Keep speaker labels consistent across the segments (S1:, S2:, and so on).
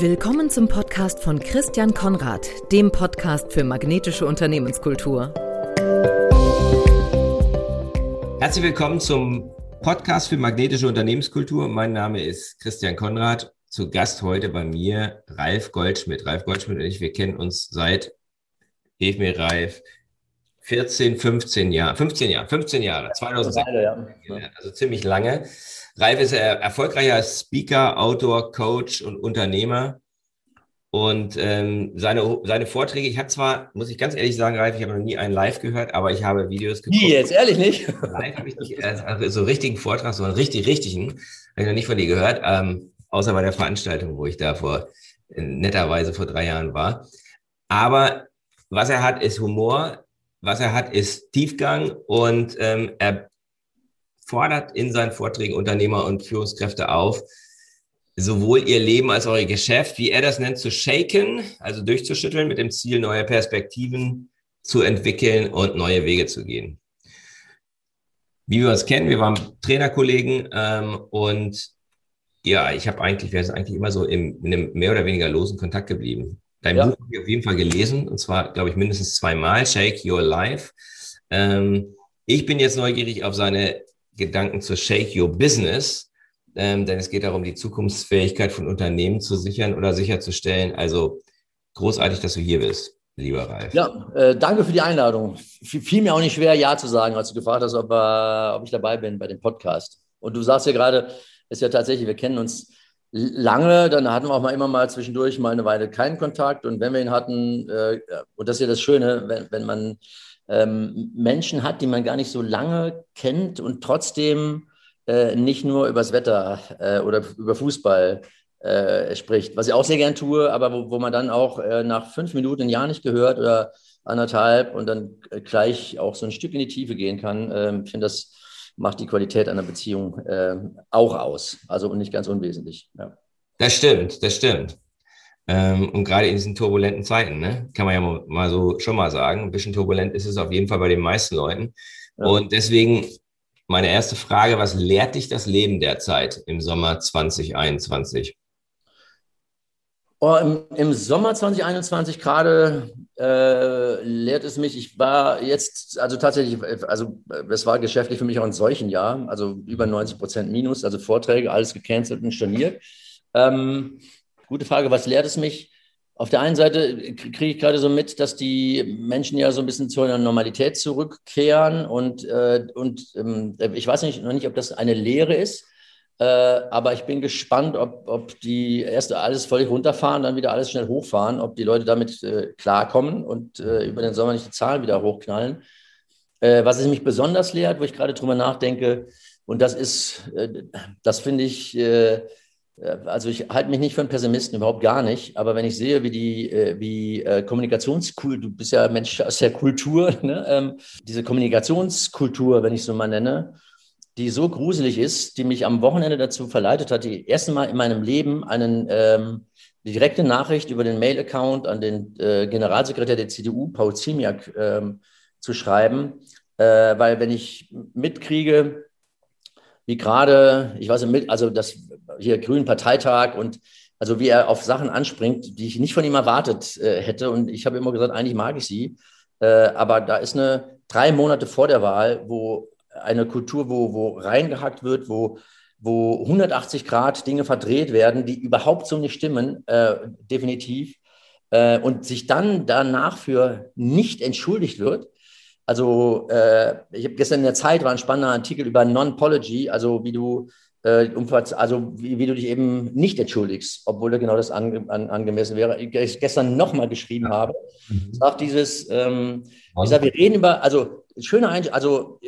S1: Willkommen zum Podcast von Christian Konrad, dem Podcast für magnetische Unternehmenskultur.
S2: Herzlich willkommen zum Podcast für magnetische Unternehmenskultur. Mein Name ist Christian Konrad. Zu Gast heute bei mir Ralf Goldschmidt. Ralf Goldschmidt und ich, wir kennen uns seit, hilf mir Ralf, 14, 15 Jahre, 15 Jahre, 15 Jahre, 2006, ja. also ziemlich lange. Ralf ist erfolgreicher Speaker, Autor, Coach und Unternehmer. Und ähm, seine, seine Vorträge, ich habe zwar, muss ich ganz ehrlich sagen, Ralf, ich habe noch nie einen live gehört, aber ich habe Videos
S3: geguckt. Wie jetzt, ehrlich nicht?
S2: Live habe ich nicht, also so richtigen Vortrag, so einen richtig, richtigen, habe ich noch nicht von dir gehört, ähm, außer bei der Veranstaltung, wo ich da vor, netterweise vor drei Jahren war. Aber was er hat, ist Humor, was er hat, ist Tiefgang und ähm, er fordert in seinen Vorträgen Unternehmer und Führungskräfte auf, sowohl ihr Leben als auch ihr Geschäft, wie er das nennt, zu shaken, also durchzuschütteln mit dem Ziel, neue Perspektiven zu entwickeln und neue Wege zu gehen. Wie wir uns kennen, wir waren Trainerkollegen ähm, und ja, ich habe eigentlich, wir sind eigentlich immer so im, in einem mehr oder weniger losen Kontakt geblieben. Dein ja. Buch habe ich auf jeden Fall gelesen und zwar, glaube ich, mindestens zweimal, Shake Your Life. Ähm, ich bin jetzt neugierig auf seine Gedanken zu Shake Your Business, ähm, denn es geht darum, die Zukunftsfähigkeit von Unternehmen zu sichern oder sicherzustellen. Also großartig, dass du hier bist, lieber Ralf.
S3: Ja, äh, danke für die Einladung. Fiel mir auch nicht schwer, Ja zu sagen, als du gefragt hast, ob, äh, ob ich dabei bin bei dem Podcast. Und du sagst ja gerade, ist ja tatsächlich, wir kennen uns lange, dann hatten wir auch mal immer mal zwischendurch mal eine Weile keinen Kontakt. Und wenn wir ihn hatten, äh, und das ist ja das Schöne, wenn, wenn man ähm, Menschen hat, die man gar nicht so lange kennt und trotzdem äh, nicht nur übers Wetter äh, oder über Fußball äh, spricht, was ich auch sehr gern tue, aber wo, wo man dann auch äh, nach fünf Minuten ein Jahr nicht gehört oder anderthalb und dann gleich auch so ein Stück in die Tiefe gehen kann. Ähm, ich finde, das macht die Qualität einer Beziehung äh, auch aus. Also und nicht ganz unwesentlich. Ja.
S2: Das stimmt, das stimmt. Ähm, und gerade in diesen turbulenten Zeiten, ne, kann man ja mal, so schon mal sagen, ein bisschen turbulent ist es auf jeden Fall bei den meisten Leuten. Ja. Und deswegen meine erste Frage, was lehrt dich das Leben derzeit im Sommer 2021?
S3: Oh, im, im, Sommer 2021 gerade äh, lehrt es mich, ich war jetzt, also tatsächlich, also es war geschäftlich für mich auch ein solchen Jahr, also über 90 Prozent Minus, also Vorträge, alles gecancelt und storniert. Ähm, Gute Frage, was lehrt es mich? Auf der einen Seite kriege ich gerade so mit, dass die Menschen ja so ein bisschen zur Normalität zurückkehren und, äh, und ähm, ich weiß nicht, noch nicht, ob das eine Lehre ist, äh, aber ich bin gespannt, ob, ob die erst alles völlig runterfahren, dann wieder alles schnell hochfahren, ob die Leute damit äh, klarkommen und äh, über den Sommer nicht die Zahlen wieder hochknallen. Äh, was es mich besonders lehrt, wo ich gerade drüber nachdenke, und das ist, äh, das finde ich, also ich halte mich nicht für einen Pessimisten, überhaupt gar nicht. Aber wenn ich sehe, wie die, äh, wie äh, Kommunikationskultur, du bist ja Mensch aus der Kultur, ne? ähm, diese Kommunikationskultur, wenn ich so mal nenne, die so gruselig ist, die mich am Wochenende dazu verleitet hat, die erste Mal in meinem Leben einen, ähm, direkte Nachricht über den Mail-Account an den äh, Generalsekretär der CDU, Paul Ziemiak, ähm, zu schreiben. Äh, weil wenn ich mitkriege, wie gerade, ich weiß nicht, also das hier Grünen Parteitag und also wie er auf Sachen anspringt, die ich nicht von ihm erwartet äh, hätte. Und ich habe immer gesagt, eigentlich mag ich sie. Äh, aber da ist eine drei Monate vor der Wahl, wo eine Kultur, wo, wo reingehackt wird, wo, wo 180 Grad Dinge verdreht werden, die überhaupt so nicht stimmen, äh, definitiv. Äh, und sich dann danach für nicht entschuldigt wird, also äh, ich habe gestern in der Zeit war ein spannender Artikel über Non-Pology, also wie du also wie, wie, du dich eben nicht entschuldigst, obwohl da genau das ange, an, angemessen wäre. Ich gestern nochmal geschrieben habe, mhm. sagt dieses, ähm, ich sage, wir reden über, also schöner Einsch also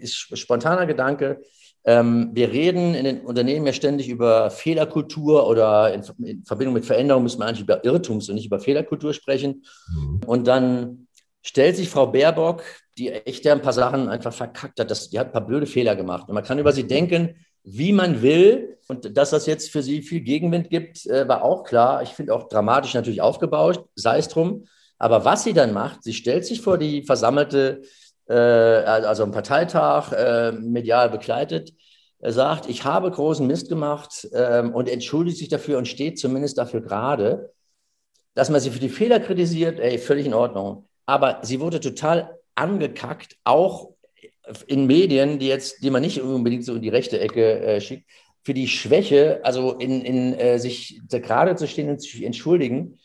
S3: ist spontaner Gedanke, ähm, wir reden in den Unternehmen ja ständig über Fehlerkultur oder in, in Verbindung mit Veränderung müssen wir eigentlich über Irrtums und nicht über Fehlerkultur sprechen. Mhm. Und dann stellt sich Frau Baerbock, die echt ein paar Sachen einfach verkackt hat, das, die hat ein paar blöde Fehler gemacht. Und man kann über sie denken, wie man will. Und dass das jetzt für sie viel Gegenwind gibt, äh, war auch klar. Ich finde auch dramatisch natürlich aufgebaut, sei es drum. Aber was sie dann macht, sie stellt sich vor die versammelte, äh, also einen Parteitag, äh, medial begleitet, sagt, ich habe großen Mist gemacht ähm, und entschuldigt sich dafür und steht zumindest dafür gerade, dass man sie für die Fehler kritisiert, ey, völlig in Ordnung. Aber sie wurde total angekackt, auch in Medien, die jetzt, die man nicht unbedingt so in die rechte Ecke äh, schickt, für die Schwäche, also in, in äh, sich gerade zu stehen und zu entschuldigen.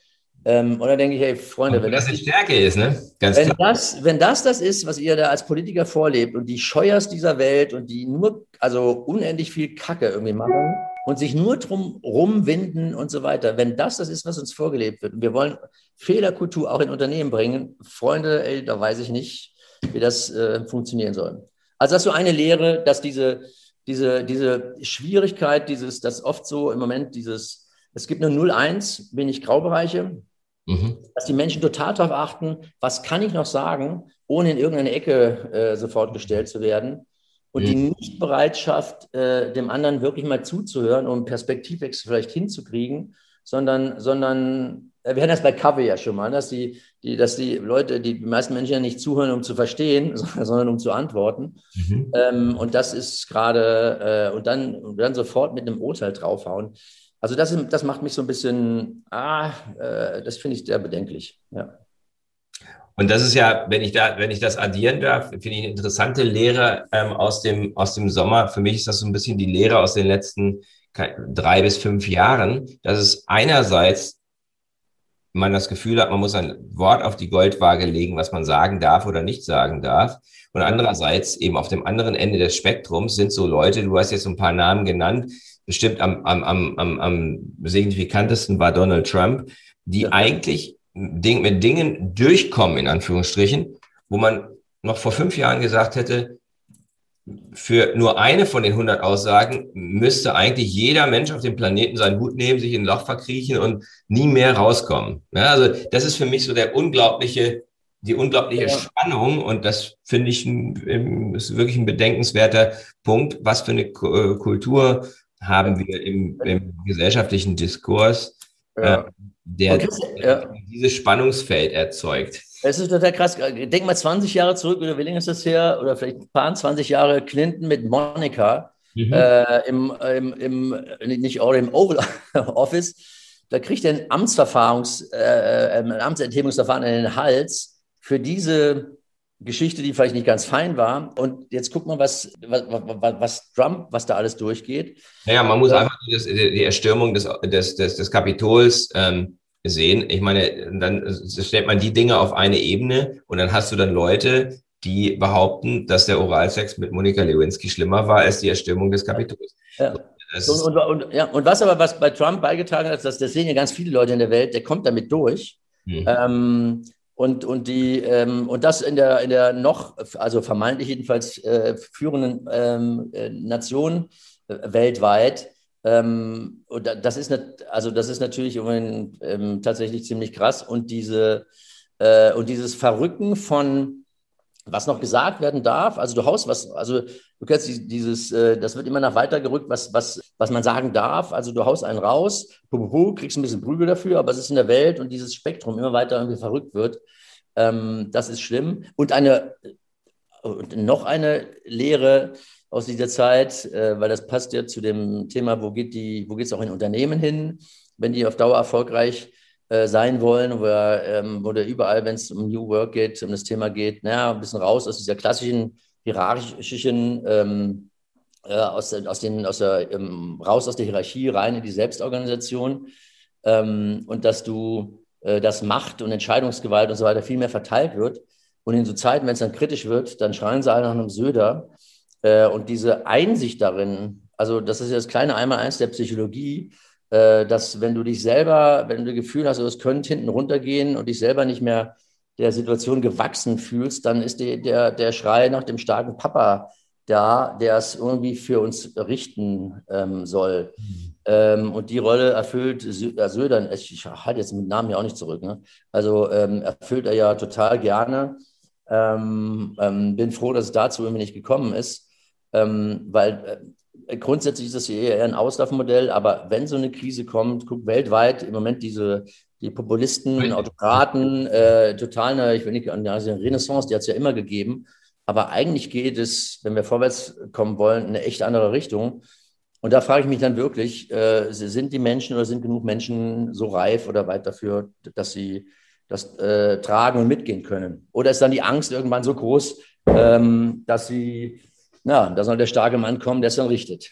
S3: Ähm, und dann denke ich, hey, Freunde,
S2: wenn das, das die Stärke ist, ne?
S3: Ganz wenn, klar. Das, wenn das das ist, was ihr da als Politiker vorlebt und die Scheuers dieser Welt und die nur, also unendlich viel Kacke irgendwie machen und sich nur drum rumwinden und so weiter, wenn das das ist, was uns vorgelebt wird und wir wollen Fehlerkultur auch in Unternehmen bringen, Freunde, ey, da weiß ich nicht, wie das äh, funktionieren soll. Also das ist so eine Lehre, dass diese, diese, diese Schwierigkeit, dieses, das oft so im Moment dieses, es gibt nur 0-1, wenig Graubereiche, Mhm. Dass die Menschen total darauf achten, was kann ich noch sagen, ohne in irgendeine Ecke äh, sofort gestellt zu werden. Und mhm. die Nichtbereitschaft, äh, dem anderen wirklich mal zuzuhören, um Perspektivwechsel vielleicht hinzukriegen, sondern, sondern äh, wir hatten das bei Kaffee ja schon mal, dass die, die, dass die Leute, die meisten Menschen ja nicht zuhören, um zu verstehen, sondern um zu antworten. Mhm. Ähm, und das ist gerade, äh, und, dann, und dann sofort mit einem Urteil draufhauen. Also das, das macht mich so ein bisschen, ah, äh, das finde ich sehr bedenklich. Ja.
S2: Und das ist ja, wenn ich da, wenn ich das addieren darf, finde ich eine interessante Lehre ähm, aus dem aus dem Sommer. Für mich ist das so ein bisschen die Lehre aus den letzten drei bis fünf Jahren, dass es einerseits man das Gefühl hat, man muss ein Wort auf die Goldwaage legen, was man sagen darf oder nicht sagen darf. Und andererseits eben auf dem anderen Ende des Spektrums sind so Leute, du hast jetzt ein paar Namen genannt, bestimmt am, am, am, am, am signifikantesten war Donald Trump, die eigentlich Ding, mit Dingen durchkommen, in Anführungsstrichen, wo man noch vor fünf Jahren gesagt hätte, für nur eine von den 100 Aussagen müsste eigentlich jeder Mensch auf dem Planeten seinen Hut nehmen, sich in ein Loch verkriechen und nie mehr rauskommen. Ja, also das ist für mich so der unglaubliche, die unglaubliche ja. Spannung und das finde ich ein, ist wirklich ein bedenkenswerter Punkt, was für eine Kultur haben wir im, im gesellschaftlichen Diskurs, ja. äh, der, okay, dieses Spannungsfeld erzeugt.
S3: Es ist total krass. Denk mal 20 Jahre zurück, oder wie lange ist das her? Oder vielleicht ein paar 20 Jahre Clinton mit Monika mhm. äh, im, im, im, nicht auch im Oval Office. Da kriegt er ein Amtsverfahrungs, äh, äh, ein Amtsenthebungsverfahren in den Hals für diese Geschichte, die vielleicht nicht ganz fein war. Und jetzt guck mal, was, was, was Trump, was da alles durchgeht.
S2: Naja, man muss ja. einfach das, die Erstürmung des, des, des, des Kapitols ähm, sehen. Ich meine, dann stellt man die Dinge auf eine Ebene und dann hast du dann Leute, die behaupten, dass der Oralsex mit Monika Lewinsky schlimmer war als die Erstürmung des Kapitols. Ja.
S3: Und, und, ja, und was aber was bei Trump beigetragen hat, das, das sehen ja ganz viele Leute in der Welt, der kommt damit durch. Hm. Ähm, und, und, die, ähm, und das in der, in der noch, also vermeintlich jedenfalls äh, führenden ähm, äh, Nation äh, weltweit. Ähm, und das ist, also das ist natürlich ähm, tatsächlich ziemlich krass. Und, diese, äh, und dieses Verrücken von, was noch gesagt werden darf, also du haust was, also du kennst dieses, äh, das wird immer nach weiter gerückt, was, was, was man sagen darf. Also du haust einen raus, pu, kriegst ein bisschen Prügel dafür, aber es ist in der Welt und dieses Spektrum immer weiter irgendwie verrückt wird. Ähm, das ist schlimm. Und eine, und noch eine Lehre aus dieser Zeit, äh, weil das passt ja zu dem Thema, wo geht die, wo geht es auch in Unternehmen hin, wenn die auf Dauer erfolgreich äh, sein wollen, wo, ähm, wo überall, wenn es um New Work geht, um das Thema geht, naja, ein bisschen raus aus dieser klassischen hierarchischen, ähm, äh, aus, aus, den, aus der, ähm, raus aus der Hierarchie, rein in die Selbstorganisation ähm, und dass du, äh, dass Macht und Entscheidungsgewalt und so weiter viel mehr verteilt wird. Und in so Zeiten, wenn es dann kritisch wird, dann schreien sie alle nach einem Söder. Äh, und diese Einsicht darin, also das ist ja das kleine Einmaleins der Psychologie, äh, dass wenn du dich selber, wenn du das Gefühl hast, es könnte hinten runtergehen und dich selber nicht mehr der Situation gewachsen fühlst, dann ist die, der, der Schrei nach dem starken Papa da, der es irgendwie für uns richten ähm, soll. Mhm. Ähm, und die Rolle erfüllt Söder, ich halte jetzt mit Namen ja auch nicht zurück, ne? also ähm, erfüllt er ja total gerne. Ähm, ähm, bin froh, dass es dazu irgendwie nicht gekommen ist, ähm, weil äh, grundsätzlich ist das eher ein Auslaufmodell, aber wenn so eine Krise kommt, guck weltweit im Moment diese die Populisten, Autokraten, äh, total eine, ich will nicht an die Renaissance, die hat es ja immer gegeben. Aber eigentlich geht es, wenn wir vorwärts kommen wollen, in eine echt andere Richtung. Und da frage ich mich dann wirklich, äh, sind die Menschen oder sind genug Menschen so reif oder weit dafür, dass sie das äh, tragen und mitgehen können? Oder ist dann die Angst irgendwann so groß, ähm, dass sie, na, da soll der starke Mann kommen, der es dann richtet?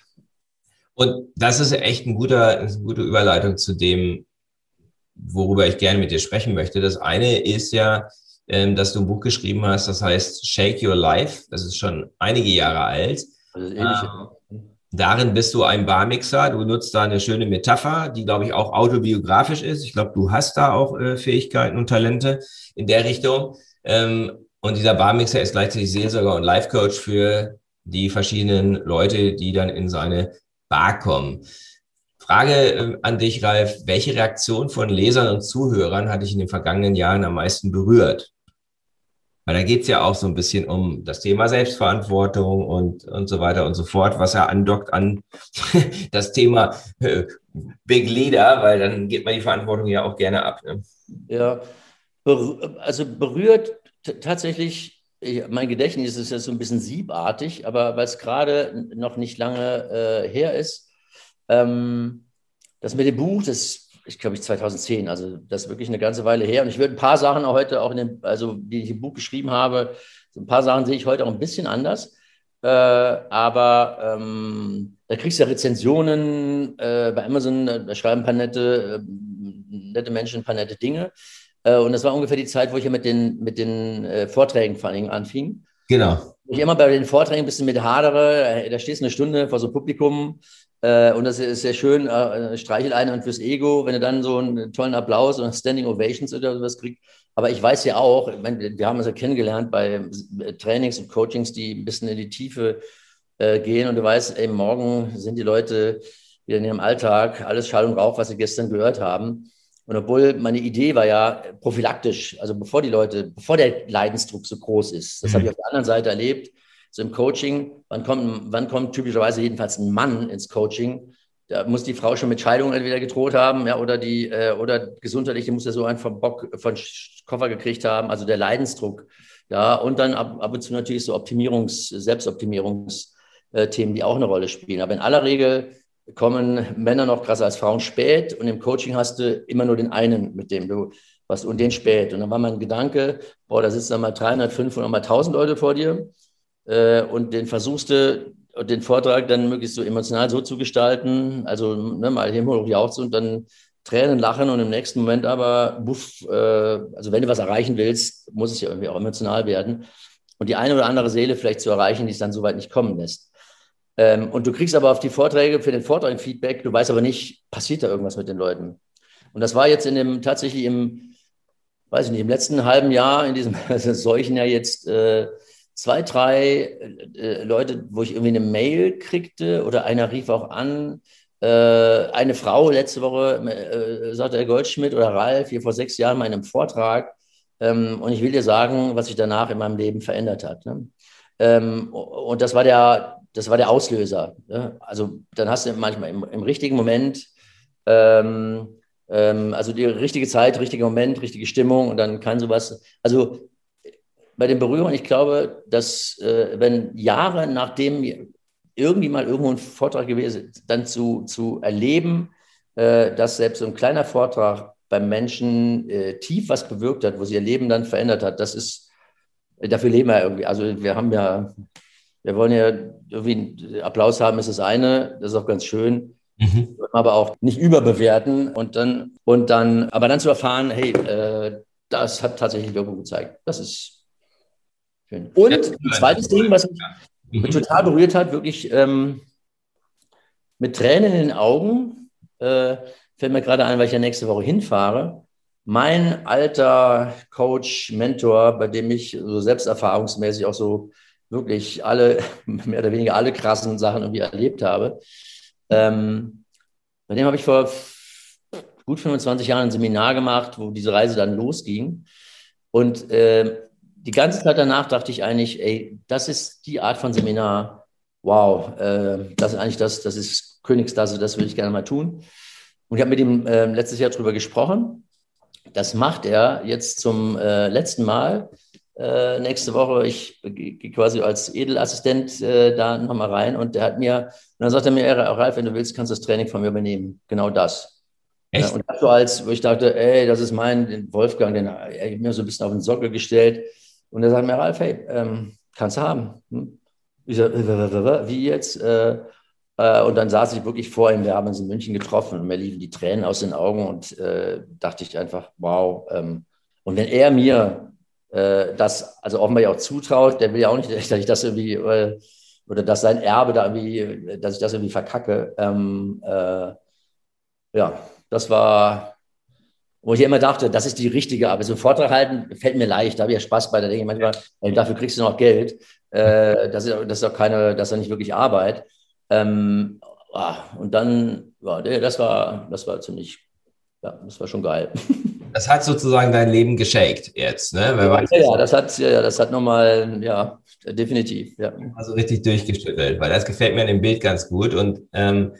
S2: Und das ist echt ein guter, eine gute Überleitung zu dem, worüber ich gerne mit dir sprechen möchte. Das eine ist ja, ähm, dass du ein Buch geschrieben hast, das heißt Shake Your Life. Das ist schon einige Jahre alt. Also ähm, darin bist du ein Barmixer. Du nutzt da eine schöne Metapher, die, glaube ich, auch autobiografisch ist. Ich glaube, du hast da auch äh, Fähigkeiten und Talente in der Richtung. Ähm, und dieser Barmixer ist gleichzeitig Seelsorger und Life Coach für die verschiedenen Leute, die dann in seine Bar kommen. Frage äh, an dich, Ralf. Welche Reaktion von Lesern und Zuhörern hat dich in den vergangenen Jahren am meisten berührt? Weil da geht es ja auch so ein bisschen um das Thema Selbstverantwortung und, und so weiter und so fort, was ja andockt an das Thema äh, Big Leader, weil dann geht man die Verantwortung ja auch gerne ab. Ne?
S3: Ja, also berührt tatsächlich, mein Gedächtnis ist ja so ein bisschen siebartig, aber weil es gerade noch nicht lange äh, her ist, ähm, das mit dem Buch, das ich glaube ich 2010, also das ist wirklich eine ganze Weile her. Und ich würde ein paar Sachen auch heute auch in dem, also die ich im Buch geschrieben habe, so ein paar Sachen sehe ich heute auch ein bisschen anders. Äh, aber ähm, da kriegst du ja Rezensionen äh, bei Amazon, da schreiben ein paar nette, äh, nette Menschen ein paar nette Dinge. Äh, und das war ungefähr die Zeit, wo ich ja mit den, mit den äh, Vorträgen vor allen Dingen anfing.
S2: Genau.
S3: Ich immer bei den Vorträgen ein bisschen mit hadere, da stehst du eine Stunde vor so einem Publikum äh, und das ist sehr schön, äh, streichel einen und fürs Ego, wenn du dann so einen tollen Applaus und Standing Ovations oder sowas kriegst. Aber ich weiß ja auch, ich meine, wir haben uns ja kennengelernt bei Trainings und Coachings, die ein bisschen in die Tiefe äh, gehen. Und du weißt, ey, morgen sind die Leute wieder in ihrem Alltag, alles Schall und Rauch, was sie gestern gehört haben. Und obwohl meine Idee war ja prophylaktisch, also bevor die Leute, bevor der Leidensdruck so groß ist, das mhm. habe ich auf der anderen Seite erlebt, so im Coaching, wann kommt, wann kommt typischerweise jedenfalls ein Mann ins Coaching? Da muss die Frau schon mit Scheidung entweder gedroht haben, ja, oder die, äh, oder gesundheitlich, die muss ja so einen von Bock, von Koffer gekriegt haben, also der Leidensdruck. Ja, und dann ab, ab und zu natürlich so Optimierungs-, Selbstoptimierungsthemen, die auch eine Rolle spielen. Aber in aller Regel kommen Männer noch krasser als Frauen spät und im Coaching hast du immer nur den einen, mit dem du was und den spät. Und dann war mein Gedanke, boah, da sitzen dann mal 300, 500, mal 1000 Leute vor dir äh, und den versuchst du, den Vortrag dann möglichst so emotional so zu gestalten, also ne, mal Himmel hoch jauchzen und dann Tränen lachen und im nächsten Moment aber, buff, äh, also wenn du was erreichen willst, muss es ja irgendwie auch emotional werden. Und die eine oder andere Seele vielleicht zu erreichen, die es dann soweit nicht kommen lässt. Ähm, und du kriegst aber auf die Vorträge für den Vortrag Feedback, du weißt aber nicht, passiert da irgendwas mit den Leuten. Und das war jetzt in dem, tatsächlich im, weiß ich nicht, im letzten halben Jahr, in diesem solchen Jahr jetzt, äh, zwei, drei äh, Leute, wo ich irgendwie eine Mail kriegte oder einer rief auch an. Äh, eine Frau letzte Woche äh, sagte Herr Goldschmidt oder Ralf hier vor sechs Jahren in meinem Vortrag. Ähm, und ich will dir sagen, was sich danach in meinem Leben verändert hat. Ne? Ähm, und das war der, das war der Auslöser. Ne? Also dann hast du manchmal im, im richtigen Moment ähm, ähm also die richtige Zeit, richtiger Moment, richtige Stimmung und dann kann sowas. Also bei den Berührungen, ich glaube, dass äh, wenn Jahre nachdem irgendwie mal irgendwo ein Vortrag gewesen ist, dann zu, zu erleben, äh, dass selbst so ein kleiner Vortrag beim Menschen äh, tief was bewirkt hat, wo sie ihr Leben dann verändert hat, das ist, dafür leben wir irgendwie. Also wir haben ja, wir wollen ja irgendwie Applaus haben, ist das eine, das ist auch ganz schön. Mhm. Aber auch nicht überbewerten und dann, und dann, aber dann zu erfahren, hey, äh, das hat tatsächlich Wirkung gezeigt. Das ist Schön. Und ein zweites Ding, was mich mhm. total berührt hat, wirklich ähm, mit Tränen in den Augen, äh, fällt mir gerade ein, weil ich ja nächste Woche hinfahre. Mein alter Coach, Mentor, bei dem ich so selbsterfahrungsmäßig auch so wirklich alle, mehr oder weniger alle krassen Sachen irgendwie erlebt habe, ähm, bei dem habe ich vor gut 25 Jahren ein Seminar gemacht, wo diese Reise dann losging. Und äh, die ganze Zeit danach dachte ich eigentlich, ey, das ist die Art von Seminar, wow, äh, das ist eigentlich das, das ist Königsklasse, das würde ich gerne mal tun. Und ich habe mit ihm äh, letztes Jahr darüber gesprochen. Das macht er jetzt zum äh, letzten Mal äh, nächste Woche, ich gehe quasi als Edelassistent äh, da nochmal rein und der hat mir, und dann sagt er mir, Ralf, wenn du willst, kannst du das Training von mir übernehmen. Genau das. Echt? Ja, und so als, wo ich dachte, ey, das ist mein Wolfgang, den er mir so ein bisschen auf den Sockel gestellt. Und er sagt mir, Ralf, hey, ähm, kannst du haben. Hm? Ich sage, wie jetzt? Äh, äh, und dann saß ich wirklich vor ihm, wir haben uns in München getroffen und mir liefen die Tränen aus den Augen und äh, dachte ich einfach, wow. Ähm, und wenn er mir äh, das, also offenbar ja auch zutraut, der will ja auch nicht, dass ich das irgendwie, äh, oder dass sein Erbe da irgendwie, dass ich das irgendwie verkacke. Ähm, äh, ja, das war, wo ich immer dachte, das ist die richtige Arbeit. So einen Vortrag halten fällt mir leicht, da habe ich ja Spaß bei, da denke ich manchmal, dafür kriegst du noch Geld. Äh, das, ist, das ist auch keine, das ist ja nicht wirklich Arbeit. Ähm, ah, und dann, ja, das war, das war ziemlich, ja, das war schon geil.
S2: Das hat sozusagen dein Leben geschakt jetzt, ne?
S3: Ja, ja, das hat, ja, das hat nochmal, ja, definitiv, ja.
S2: Also richtig durchgeschüttelt, weil das gefällt mir in dem Bild ganz gut und ähm,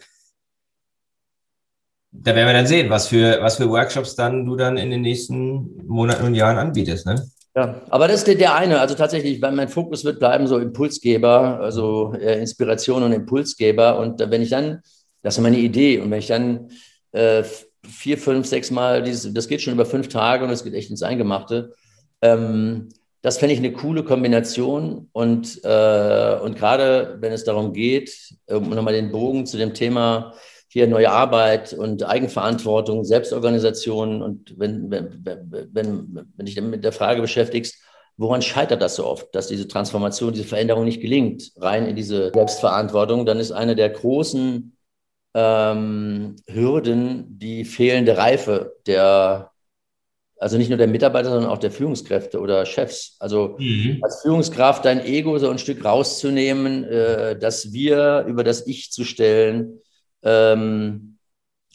S2: da werden wir dann sehen, was für, was für Workshops dann du dann in den nächsten Monaten und Jahren anbietest, ne?
S3: Ja, aber das ist der, eine. Also tatsächlich, mein Fokus wird bleiben, so Impulsgeber, also äh, Inspiration und Impulsgeber. Und wenn ich dann, das ist meine Idee, und wenn ich dann äh, vier, fünf, sechs Mal, dieses, das geht schon über fünf Tage und es geht echt ins Eingemachte, ähm, das fände ich eine coole Kombination. Und, äh, und gerade wenn es darum geht, um nochmal den Bogen zu dem Thema hier neue Arbeit und Eigenverantwortung, Selbstorganisation. Und wenn, wenn, wenn, wenn dich mit der Frage beschäftigst, woran scheitert das so oft, dass diese Transformation, diese Veränderung nicht gelingt, rein in diese Selbstverantwortung, dann ist eine der großen ähm, Hürden die fehlende Reife der, also nicht nur der Mitarbeiter, sondern auch der Führungskräfte oder Chefs. Also mhm. als Führungskraft dein Ego so ein Stück rauszunehmen, äh, dass wir über das Ich zu stellen, ähm,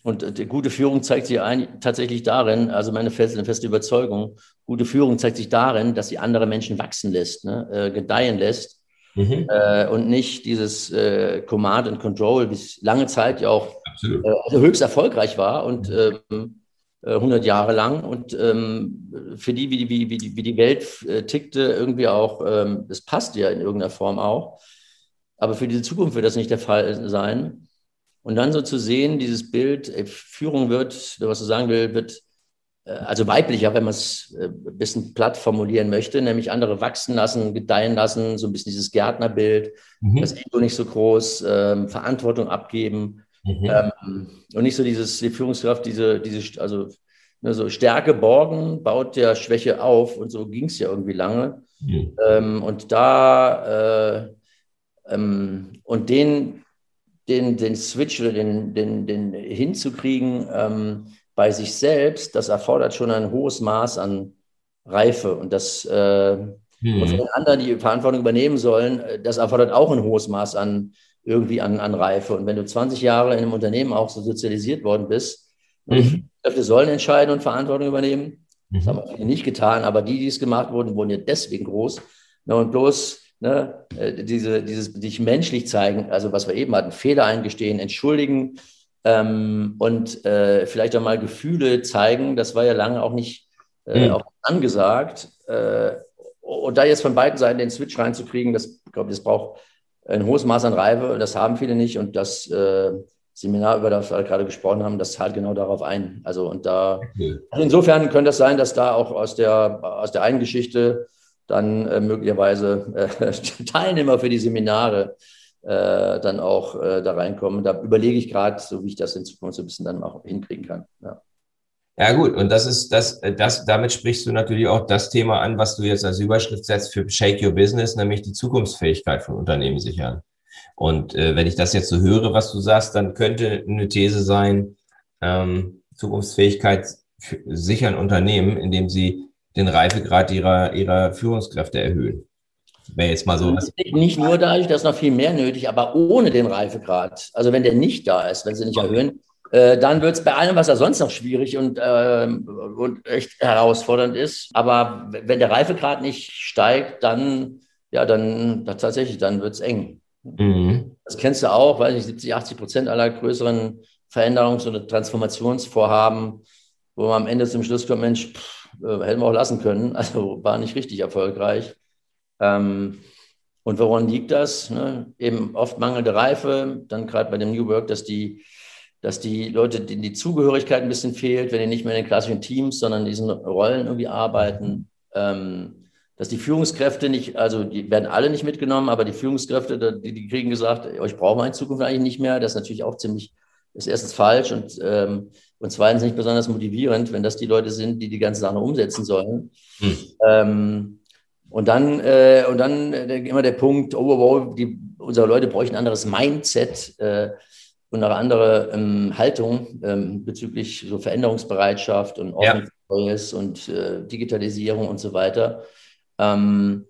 S3: und die gute Führung zeigt sich ein, tatsächlich darin, also meine feste, feste Überzeugung, gute Führung zeigt sich darin, dass sie andere Menschen wachsen lässt, ne, äh, gedeihen lässt mhm. äh, und nicht dieses äh, Command and Control, wie es lange Zeit ja auch äh, also höchst erfolgreich war und ähm, 100 äh, Jahre lang und ähm, für die, wie die, wie, wie, wie die Welt äh, tickte, irgendwie auch, ähm, das passt ja in irgendeiner Form auch. Aber für diese Zukunft wird das nicht der Fall sein. Und dann so zu sehen, dieses Bild, Führung wird, was du sagen will, wird also weiblicher, wenn man es äh, ein bisschen platt formulieren möchte, nämlich andere wachsen lassen, gedeihen lassen, so ein bisschen dieses Gärtnerbild, mhm. das Ego nicht so groß, ähm, Verantwortung abgeben mhm. ähm, und nicht so dieses, die Führungskraft, diese, diese also ne, so Stärke borgen, baut der Schwäche auf und so ging es ja irgendwie lange. Mhm. Ähm, und da äh, ähm, und den den, den Switch oder den, den, den hinzukriegen ähm, bei sich selbst, das erfordert schon ein hohes Maß an Reife. Und das äh, hm. und von anderen, die Verantwortung übernehmen sollen, äh, das erfordert auch ein hohes Maß an irgendwie an, an Reife. Und wenn du 20 Jahre in einem Unternehmen auch so sozialisiert worden bist, mhm. Kräfte sollen entscheiden und Verantwortung übernehmen. Das mhm. haben wir nicht getan, aber die, die es gemacht wurden, wurden ja deswegen groß. und bloß ne, äh, diese, dieses sich menschlich zeigen, also was wir eben hatten, Fehler eingestehen, entschuldigen ähm, und äh, vielleicht auch mal Gefühle zeigen, das war ja lange auch nicht äh, mhm. auch angesagt. Äh, und da jetzt von beiden Seiten den Switch reinzukriegen, das glaube ich, das braucht ein hohes Maß an Reife, das haben viele nicht und das äh, Seminar, über das wir gerade gesprochen haben, das zahlt genau darauf ein. Also und da also insofern könnte es das sein, dass da auch aus der aus der einen Geschichte dann äh, möglicherweise äh, Teilnehmer für die Seminare äh, dann auch äh, da reinkommen. Da überlege ich gerade, so wie ich das in Zukunft so ein bisschen dann auch hinkriegen kann. Ja.
S2: Ja, gut. Und das ist das, das, damit sprichst du natürlich auch das Thema an, was du jetzt als Überschrift setzt für Shake Your Business, nämlich die Zukunftsfähigkeit von Unternehmen sichern. Und äh, wenn ich das jetzt so höre, was du sagst, dann könnte eine These sein, ähm, Zukunftsfähigkeit sichern Unternehmen, indem sie den Reifegrad ihrer, ihrer Führungskräfte erhöhen.
S3: Wäre jetzt mal so. Nicht nur dadurch, dass noch viel mehr nötig, aber ohne den Reifegrad. Also wenn der nicht da ist, wenn sie nicht erhöhen, äh, dann wird es bei allem, was da sonst noch schwierig und, äh, und echt herausfordernd ist. Aber wenn der Reifegrad nicht steigt, dann, ja, dann, tatsächlich, dann wird es eng. Mhm. Das kennst du auch, weiß ich, 70, 80 Prozent aller größeren Veränderungs- oder Transformationsvorhaben, wo man am Ende zum Schluss kommt, Mensch, pff, Äh, hätten wir auch lassen können. Also war nicht richtig erfolgreich. Ähm, und woran liegt das? Ne? Eben oft mangelnde Reife, dann gerade bei dem New Work, dass die, dass die Leute, denen die Zugehörigkeit ein bisschen fehlt, wenn die nicht mehr in den klassischen Teams, sondern in diesen Rollen irgendwie arbeiten. Ähm, dass die Führungskräfte nicht, also die werden alle nicht mitgenommen, aber die Führungskräfte, die, die kriegen gesagt, euch brauchen wir in Zukunft eigentlich nicht mehr. Das ist natürlich auch ziemlich, ist erstens falsch und, ähm, und zweitens nicht besonders motivierend, wenn das die Leute sind, die die ganze Sache umsetzen sollen. Hm. Ähm, und dann, äh, und dann äh, immer der Punkt, oh, oh, oh die, unsere Leute bräuchten ein anderes Mindset äh, und eine andere ähm, Haltung ähm, bezüglich so Veränderungsbereitschaft und Ordnung ja. und äh, Digitalisierung und so weiter. Ähm,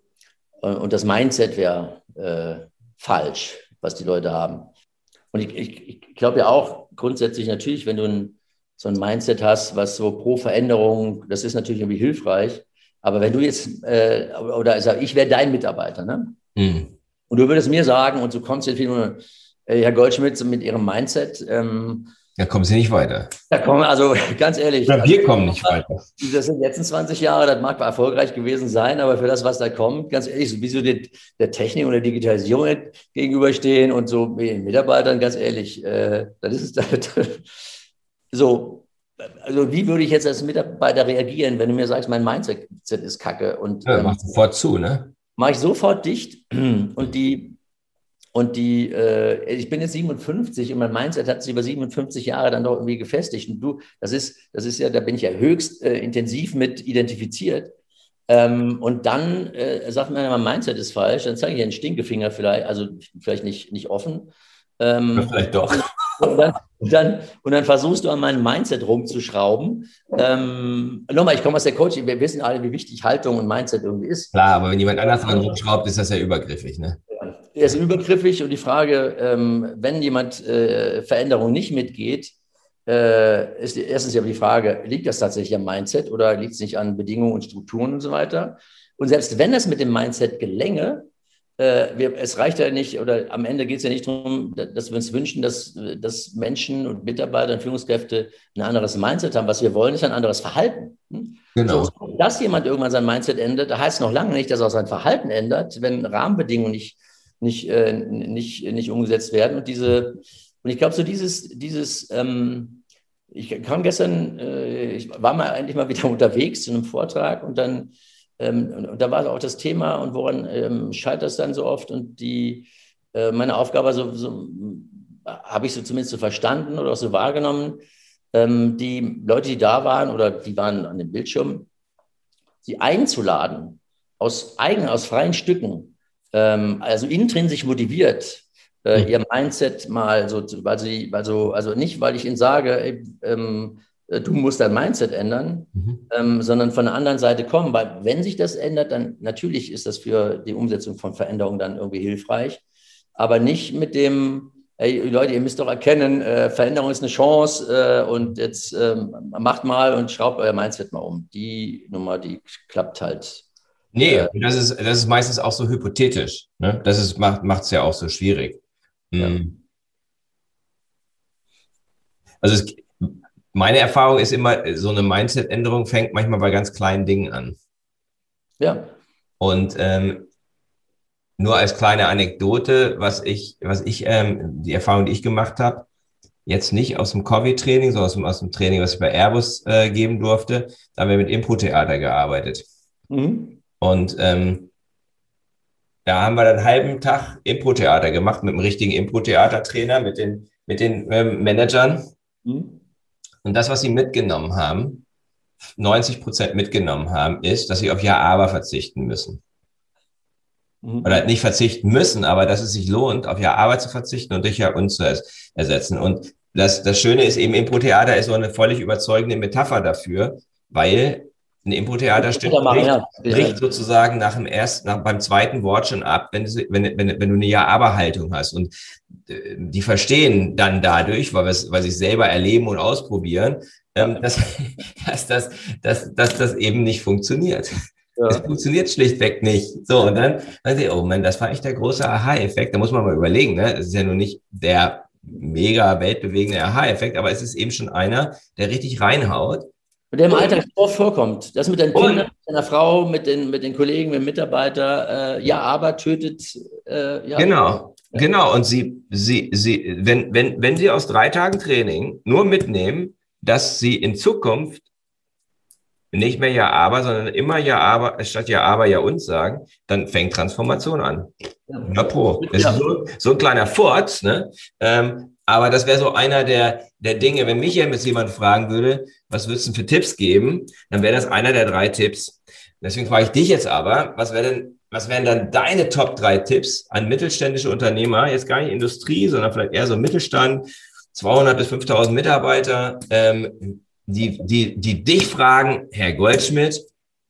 S3: und das Mindset wäre äh, falsch, was die Leute haben. Und ich, ich, ich glaube ja auch grundsätzlich natürlich, wenn du ein, so ein Mindset hast, was so pro Veränderung, das ist natürlich irgendwie hilfreich. Aber wenn du jetzt, äh, oder also ich wäre dein Mitarbeiter, ne? Mhm. Und du würdest mir sagen, und du kommst jetzt wieder, äh, Herr Goldschmidt, mit Ihrem Mindset, ähm,
S2: da kommen Sie nicht weiter.
S3: Da kommen, also ganz ehrlich.
S2: Ja, wir also, kommen nicht weiter.
S3: Das sind die letzten 20 Jahre, das mag erfolgreich gewesen sein, aber für das, was da kommt, ganz ehrlich, so wie so die, der Technik und der Digitalisierung gegenüberstehen und so mit Mitarbeitern, ganz ehrlich, äh, das ist es. so, also wie würde ich jetzt als Mitarbeiter reagieren, wenn du mir sagst, mein Mindset ist kacke? Und,
S2: ja, ähm, mach sofort zu, ne?
S3: Mache ich sofort dicht und die und die, äh, ich bin jetzt 57 und mein Mindset hat sich über 57 Jahre dann doch irgendwie gefestigt. Und du, das ist, das ist ja, da bin ich ja höchst äh, intensiv mit identifiziert. Ähm, und dann äh, sagt man, mein Mindset ist falsch, dann zeige ich einen Stinkefinger vielleicht, also vielleicht nicht, nicht offen.
S2: Ähm, vielleicht doch.
S3: Und dann, und dann, und dann, versuchst du an meinem Mindset rumzuschrauben. Ähm, nochmal, ich komme aus der Coaching, wir wissen alle, wie wichtig Haltung und Mindset irgendwie ist.
S2: Klar, aber wenn jemand anders dran rumschraubt, ist das ja übergriffig, ne?
S3: Er ist übergriffig und die Frage, ähm, wenn jemand äh, Veränderung nicht mitgeht, äh, ist erstens ja die Frage, liegt das tatsächlich am Mindset oder liegt es nicht an Bedingungen und Strukturen und so weiter? Und selbst wenn das mit dem Mindset gelänge, äh, wir, es reicht ja nicht, oder am Ende geht es ja nicht darum, dass wir uns wünschen, dass, dass Menschen und Mitarbeiter und Führungskräfte ein anderes Mindset haben. Was wir wollen, ist ein anderes Verhalten. Hm? Genau. So, dass jemand irgendwann sein Mindset ändert, heißt noch lange nicht, dass er auch sein Verhalten ändert, wenn Rahmenbedingungen nicht nicht, äh, nicht, nicht umgesetzt werden. Und diese, und ich glaube, so dieses, dieses, ähm, ich kam gestern, äh, ich war mal eigentlich mal wieder unterwegs zu einem Vortrag und dann, ähm, und, da war auch das Thema und woran ähm, scheitert es dann so oft und die, äh, meine Aufgabe, so, so habe ich so zumindest so verstanden oder auch so wahrgenommen, ähm, die Leute, die da waren oder die waren an dem Bildschirm, sie einzuladen, aus eigenen, aus freien Stücken, ähm, also intrinsisch motiviert, äh, mhm. ihr Mindset mal so, weil sie, also, also nicht, weil ich ihnen sage, ey, ähm, äh, du musst dein Mindset ändern, mhm. ähm, sondern von der anderen Seite kommen, weil wenn sich das ändert, dann natürlich ist das für die Umsetzung von Veränderungen dann irgendwie hilfreich, aber nicht mit dem, ey Leute, ihr müsst doch erkennen, äh, Veränderung ist eine Chance äh, und jetzt ähm, macht mal und schraubt euer Mindset mal um. Die Nummer, die klappt halt
S2: Nee, äh, das ist, das ist meistens auch so hypothetisch. Ne? Das ist, macht es ja auch so schwierig. Ja. Hm. Also es, meine Erfahrung ist immer, so eine Mindset-Änderung fängt manchmal bei ganz kleinen Dingen an.
S3: Ja.
S2: Und ähm, nur als kleine Anekdote, was ich, was ich, ähm, die Erfahrung, die ich gemacht habe, jetzt nicht aus dem Covid-Training, sondern aus dem, aus dem Training, was ich bei Airbus äh, geben durfte, da haben wir mit Impro-Theater gearbeitet. Mhm. Und ähm, da haben wir dann einen halben Tag Impro-Theater gemacht mit einem richtigen Impro-Theater-Trainer, mit den, mit den ähm, Managern. Mhm. Und das, was sie mitgenommen haben, 90 Prozent mitgenommen haben, ist, dass sie auf Ja-Aber verzichten müssen. Mhm. Oder nicht verzichten müssen, aber dass es sich lohnt, auf Ja-Aber zu verzichten und durch Ja-Und zu ersetzen. Und das, das Schöne ist eben, Impro-Theater ist so eine völlig überzeugende Metapher dafür, weil ein Impro-Theater bricht, ja. bricht sozusagen nach dem ersten, nach, beim zweiten Wort schon ab, wenn, wenn, wenn, wenn du eine Ja-Aber-Haltung hast. Und äh, die verstehen dann dadurch, weil, weil sie es selber erleben und ausprobieren, ähm, dass, dass, dass, dass, dass das eben nicht funktioniert. Ja. Es funktioniert schlichtweg nicht. So, und dann, dann ich, oh man, das war echt der große Aha-Effekt. Da muss man mal überlegen, ne? Es ist ja nur nicht der mega weltbewegende Aha-Effekt, aber es ist eben schon einer, der richtig reinhaut
S3: der im Alltag oft vorkommt. Das mit den Kindern, mit deiner Frau, mit den, mit den Kollegen, mit den Mitarbeitern, äh, ja, aber tötet. Äh, ja.
S2: Genau, genau. Und sie, sie, sie, wenn, wenn, wenn Sie aus drei Tagen Training nur mitnehmen, dass Sie in Zukunft nicht mehr ja aber, sondern immer ja aber, statt ja aber ja uns sagen, dann fängt Transformation an. Ja, pro. Das ja. ist so, so ein kleiner Furz, ne? Ähm, aber das wäre so einer der, der Dinge, wenn mich jetzt jemand fragen würde, was würdest du für Tipps geben, dann wäre das einer der drei Tipps. Deswegen frage ich dich jetzt aber, was wäre denn, was wären dann deine Top drei Tipps an mittelständische Unternehmer, jetzt gar nicht Industrie, sondern vielleicht eher so Mittelstand, 200 bis 5000 Mitarbeiter, ähm, die, die, die dich fragen, Herr Goldschmidt,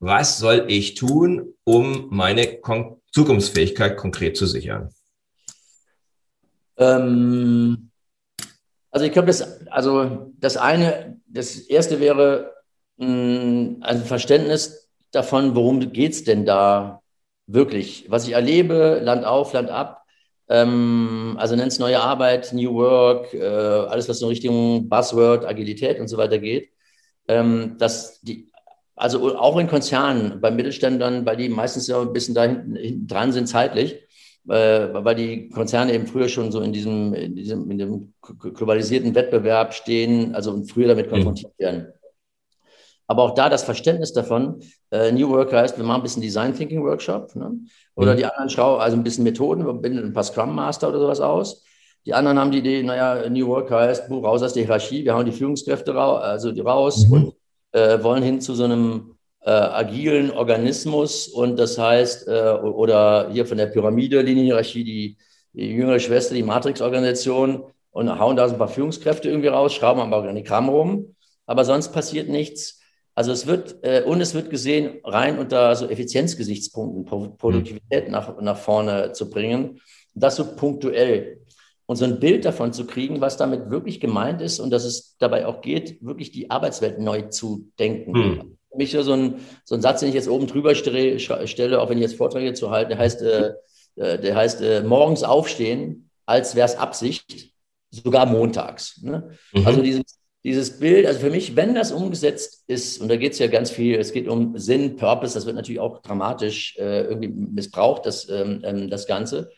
S2: was soll ich tun, um meine Kon Zukunftsfähigkeit konkret zu sichern?
S3: Ähm, also ich glaube, das, also das eine, das erste wäre mh, mm, ein Verständnis davon, worum geht es denn da wirklich? Was ich erlebe, Land auf, Land ab, ähm, also nennt es neue Arbeit, New Work, äh, alles, was in Richtung Buzzword, Agilität und so weiter geht. Ähm, dass die, also auch in Konzernen, bei Mittelständlern, weil die meistens ja ein bisschen da hinten, hinten dran sind zeitlich, weil die Konzerne eben früher schon so in diesem, in diesem, in dem globalisierten Wettbewerb stehen, also früher damit konfrontiert mhm. werden. Aber auch da das Verständnis davon, äh, New Work heißt, wir machen ein bisschen Design Thinking Workshop. Ne? Oder mhm. die anderen schauen also ein bisschen Methoden, wir bilden ein paar Scrum Master oder sowas aus. Die anderen haben die Idee, naja, New Work heißt, raus aus der Hierarchie, wir hauen die Führungskräfte raus, also die raus mhm. und äh, wollen hin zu so einem äh, agilen Organismus. Und das heißt, äh, oder hier von der Pyramide, Linienhierarchie, die, die jüngere Schwester, die Matrix-Organisation und hauen da so ein paar Führungskräfte irgendwie raus, schrauben am Organigramm rum. Aber sonst passiert nichts. Also es wird, äh, und es wird gesehen, rein unter so Effizienzgesichtspunkten, Produktivität mhm. nach, nach vorne zu bringen. Das so punktuell. Und so ein Bild davon zu kriegen, was damit wirklich gemeint ist und dass es dabei auch geht, wirklich die Arbeitswelt neu zu denken. Mhm. Mich so ein, so ein Satz, den ich jetzt oben drüber stelle, auch wenn ich jetzt Vorträge zu halte, der heißt, äh, äh, der heißt äh, morgens aufstehen, als wäre es Absicht, sogar montags. Ne? Mhm. Also dieses, dieses Bild, also für mich, wenn das umgesetzt ist, und da geht es ja ganz viel, es geht um Sinn, Purpose, das wird natürlich auch dramatisch äh, irgendwie missbraucht, das, ähm, ähm, das Ganze.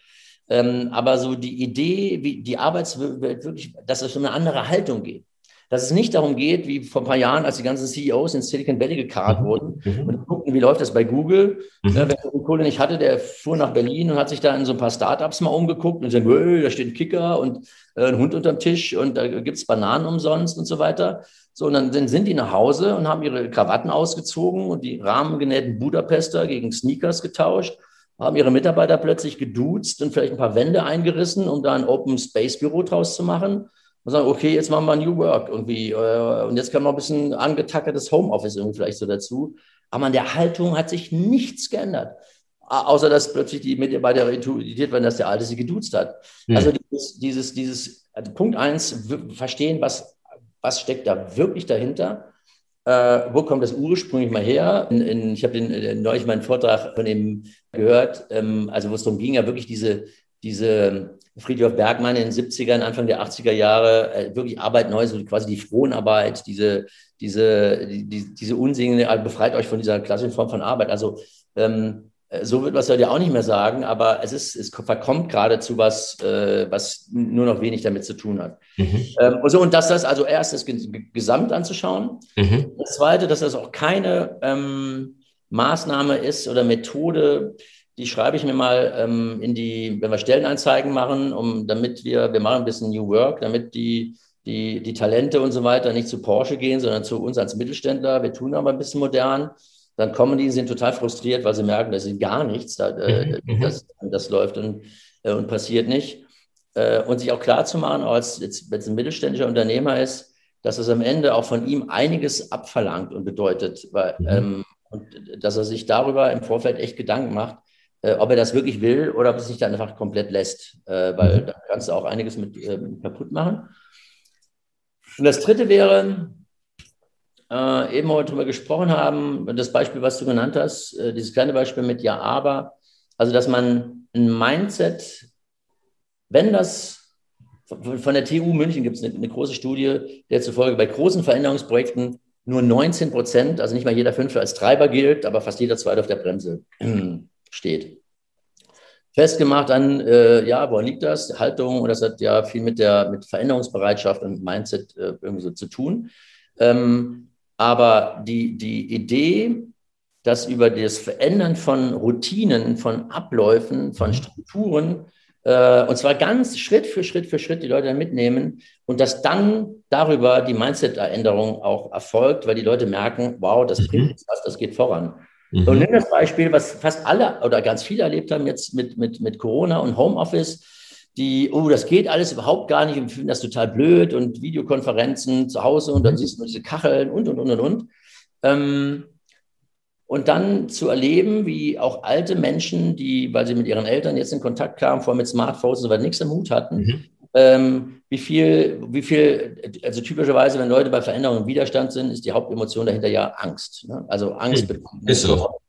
S3: Ähm, aber so die Idee, wie die Arbeitswelt wirklich, dass es um eine andere Haltung geht. Dass es nicht darum geht, wie vor ein paar Jahren, als die ganzen CEOs in Silicon Valley gekarrt mhm. wurden mhm. und guckten, wie läuft das bei Google. Mhm. Ja, wer die Kohle nicht hatte, der fuhr nach Berlin und hat sich da in so ein paar Startups mal umgeguckt und sagt, da steht ein Kicker und äh, ein Hund unterm Tisch und da gibt es Bananen umsonst und so weiter. So, und dann, dann sind die nach Hause und haben ihre Krawatten ausgezogen und die rahmengenähten Budapester gegen Sneakers getauscht haben ihre Mitarbeiter plötzlich geduzt und vielleicht ein paar Wände eingerissen, um da ein Open Space Büro draus zu machen. Und sagen, okay, jetzt machen wir New Work irgendwie. Äh, und jetzt kann man ein bisschen angetackertes Homeoffice irgendwie vielleicht so dazu. Aber an der Haltung hat sich nichts geändert. Außer dass plötzlich die Mitarbeiter irritiert werden, dass der Alte sie geduzt hat. Mhm. Also dieses, dieses, dieses also Punkt eins, verstehen, was, was steckt da wirklich dahinter äh, wo kommt das ursprünglich mal her? In, in, ich habe äh, neulich meinen Vortrag von ihm gehört, ähm, also wo es darum ging, ja wirklich diese, diese Friedrich Bergmann in den 70ern, Anfang der 80er Jahre, äh, wirklich Arbeit neu, so quasi die Fronarbeit, diese, diese, die, diese Unsingen, also befreit euch von dieser klassischen Form von Arbeit. Also ähm, äh, so wird man es heute auch nicht mehr sagen, aber es ist, es verkommt gerade zu was, äh, was nur noch wenig damit zu tun hat. Mhm. Ähm, und so, und dass das also erst das Gesamt anzuschauen. Mhm. Das zweite, dass das auch keine ähm, Maßnahme ist oder Methode, die schreibe ich mir mal ähm, in die, wenn wir Stellenanzeigen machen, um, damit wir, wir machen ein bisschen New Work, damit die, die, die Talente und so weiter nicht zu Porsche gehen, sondern zu uns als Mittelständler. Wir tun aber ein bisschen modern dann kommen die, sind total frustriert, weil sie merken, dass sie gar nichts, da, äh, mhm. mhm. das, das läuft und, äh, und passiert nicht. Äh, und sich auch klar zu machen, auch als jetzt, wenn es ein mittelständischer Unternehmer ist, dass es am Ende auch von ihm einiges abverlangt und bedeutet, weil, mhm. ähm, und dass er sich darüber im Vorfeld echt Gedanken macht, äh, ob er das wirklich will oder ob es sich dann einfach komplett lässt, äh, weil mhm. da kannst du auch einiges mit ähm, kaputt machen. Und das dritte wäre, äh, eben heute drüber gesprochen haben, das Beispiel, was du genannt hast, äh, dieses kleine Beispiel mit Ja, aber, also dass man ein Mindset, wenn das von der TU München gibt es eine, eine, große Studie, der zufolge bei großen Veränderungsprojekten nur 19 Prozent, also nicht mal jeder Fünfte als Treiber gilt, aber fast jeder Zweite auf der Bremse steht. Festgemacht an, äh, ja, woran liegt das? Haltung, und das hat ja viel mit der mit Veränderungsbereitschaft und Mindset äh, irgendwie so zu tun. Ähm, aber die, die Idee, dass über das Verändern von Routinen, von Abläufen, von Strukturen, äh, und zwar ganz Schritt für Schritt für Schritt die Leute mitnehmen und dass dann darüber die Mindset-Änderung auch erfolgt, weil die Leute merken, wow, das bringt mhm. was, das geht voran. Mhm. Und nimm das Beispiel, was fast alle oder ganz viele erlebt haben jetzt mit, mit, mit Corona und Homeoffice die, oh, das geht alles überhaupt gar nicht und finden das total blöd und Videokonferenzen zu Hause und dann mhm. siehst du diese Kacheln und, und, und, und, und. Ähm, und dann zu erleben, wie auch alte Menschen, die, weil sie mit ihren Eltern jetzt in Kontakt kamen, vorher mit Smartphones, aber nichts am Hut hatten, mhm. Ähm, wie viel, wie viel, also typischerweise, wenn Leute bei Veränderungen im Widerstand sind, ist die Hauptemotion dahinter ja Angst. Ne? Also Angst. Mhm. Ist so.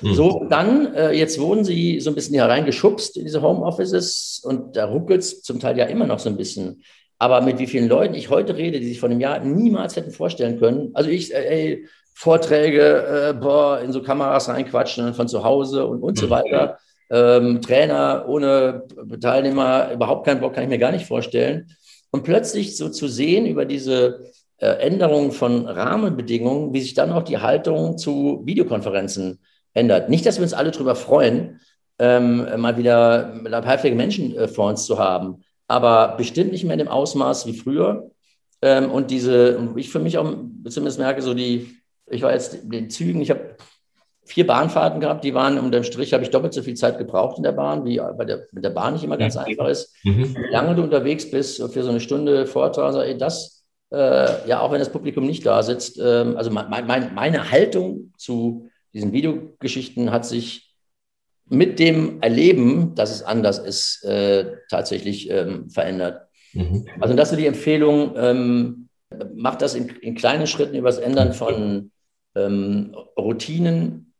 S3: Mhm. So, dann, äh, jetzt wurden sie so ein bisschen hier reingeschubst in diese Homeoffices und da ruckelt es zum Teil ja immer noch so ein bisschen. Aber mit wie vielen Leuten ich heute rede, die sich vor einem Jahr niemals hätten vorstellen können. Also ich, äh, ey, Vorträge, äh, boah, in so Kameras reinquatschen von zu Hause und, und so mhm. weiter. Ähm, Trainer ohne Teilnehmer, überhaupt keinen Bock, kann ich mir gar nicht vorstellen. Und plötzlich so zu sehen über diese äh, Änderung von Rahmenbedingungen, wie sich dann auch die Haltung zu Videokonferenzen ändert. Nicht, dass wir uns alle darüber freuen, ähm, mal wieder halbfähige Menschen äh, vor uns zu haben, aber bestimmt nicht mehr in dem Ausmaß wie früher. Ähm, und diese, ich für mich auch zumindest merke, so die, ich war jetzt den Zügen, ich habe vier Bahnfahrten gehabt, die waren unter dem Strich, habe ich doppelt so viel Zeit gebraucht in der Bahn, wie bei der, mit der Bahn nicht immer ganz einfach ist. Mhm. Wie lange du unterwegs bist für so eine Stunde Vortrag, ey, das, äh, ja, auch wenn das Publikum nicht da sitzt, äh, also mein, mein, meine Haltung zu diesen Videogeschichten hat sich mit dem Erleben, dass es anders ist, äh, tatsächlich ähm, verändert. Mhm. Also das ist die Empfehlung, ähm, macht das in, in, kleinen Schritten über das Ändern von ähm, Routinen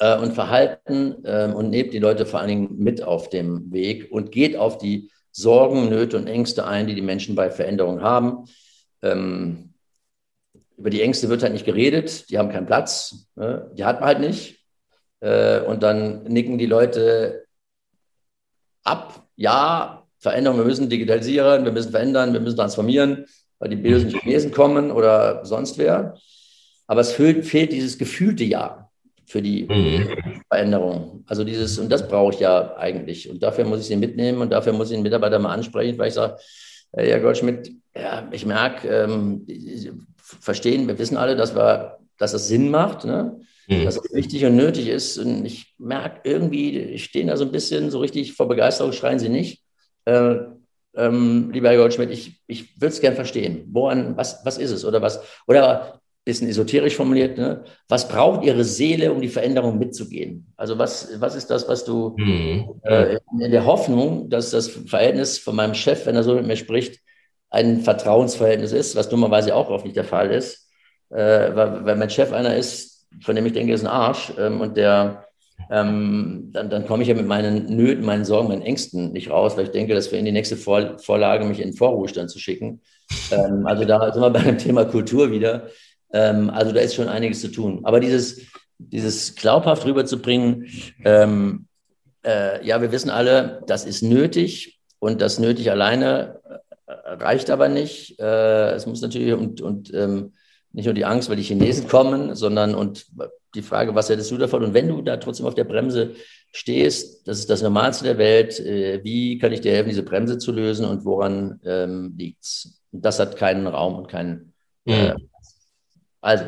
S3: äh, und Verhalten ähm, und nehmt die Leute vor allen Dingen mit auf dem Weg und geht auf die Sorgen, Nöte und Ängste ein, die die Menschen bei Veränderungen haben. Ähm, über die Ängste wird halt nicht geredet, die haben keinen Platz, ne? die hat man halt nicht. Äh, und dann nicken die Leute ab, ja, Veränderungen, wir müssen digitalisieren, wir müssen verändern, wir müssen transformieren, weil die bösen Chinesen kommen oder sonst wer. Aber es fehlt, fehlt dieses gefühlte Ja für die mhm. Veränderung. Also dieses, und das brauche ich ja eigentlich. Und dafür muss ich sie mitnehmen und dafür muss ich den Mitarbeiter mal ansprechen, weil ich sage, Herr Goldschmidt, ja, ich merke, ähm, verstehen, wir wissen alle, dass, wir, dass das Sinn macht, ne? mhm. dass es wichtig und nötig ist. Und ich merke irgendwie, stehen da so ein bisschen so richtig vor Begeisterung, schreien sie nicht. Äh, ähm, lieber Herr Goldschmidt, ich, ich würde es gern verstehen. Woran, was, was ist es? Oder was, oder bisschen esoterisch formuliert, ne? was braucht Ihre Seele, um die Veränderung mitzugehen? Also was, was ist das, was du mhm. äh, in der Hoffnung, dass das Verhältnis von meinem Chef, wenn er so mit mir spricht, ein Vertrauensverhältnis ist, was dummerweise auch oft nicht der Fall ist, äh, weil, weil, mein Chef einer ist, von dem ich denke, ist ein Arsch ähm, und der ähm, dann, dann komme ich ja mit meinen Nöten, meinen Sorgen, meinen Ängsten nicht raus, weil ich denke, das wäre in die nächste Vor Vorlage, mich in den Vorruhestand zu schicken. Ähm, also da sind wir bei dem Thema Kultur wieder. Ähm, also da ist schon einiges zu tun. Aber dieses, dieses glaubhaft rüberzubringen, ähm, äh, ja, wir wissen alle, das ist nötig und das nötig alleine äh, reicht aber nicht. Äh, es muss natürlich und, und ähm, nicht nur die Angst, weil die Chinesen kommen, sondern und die Frage, was hättest du davon? Und wenn du da trotzdem auf der Bremse stehst, das ist das Normalste der Welt, äh, wie kann ich dir helfen, diese Bremse zu lösen und woran ähm, liegt es? Das hat keinen Raum und keinen. Äh, mhm. Also,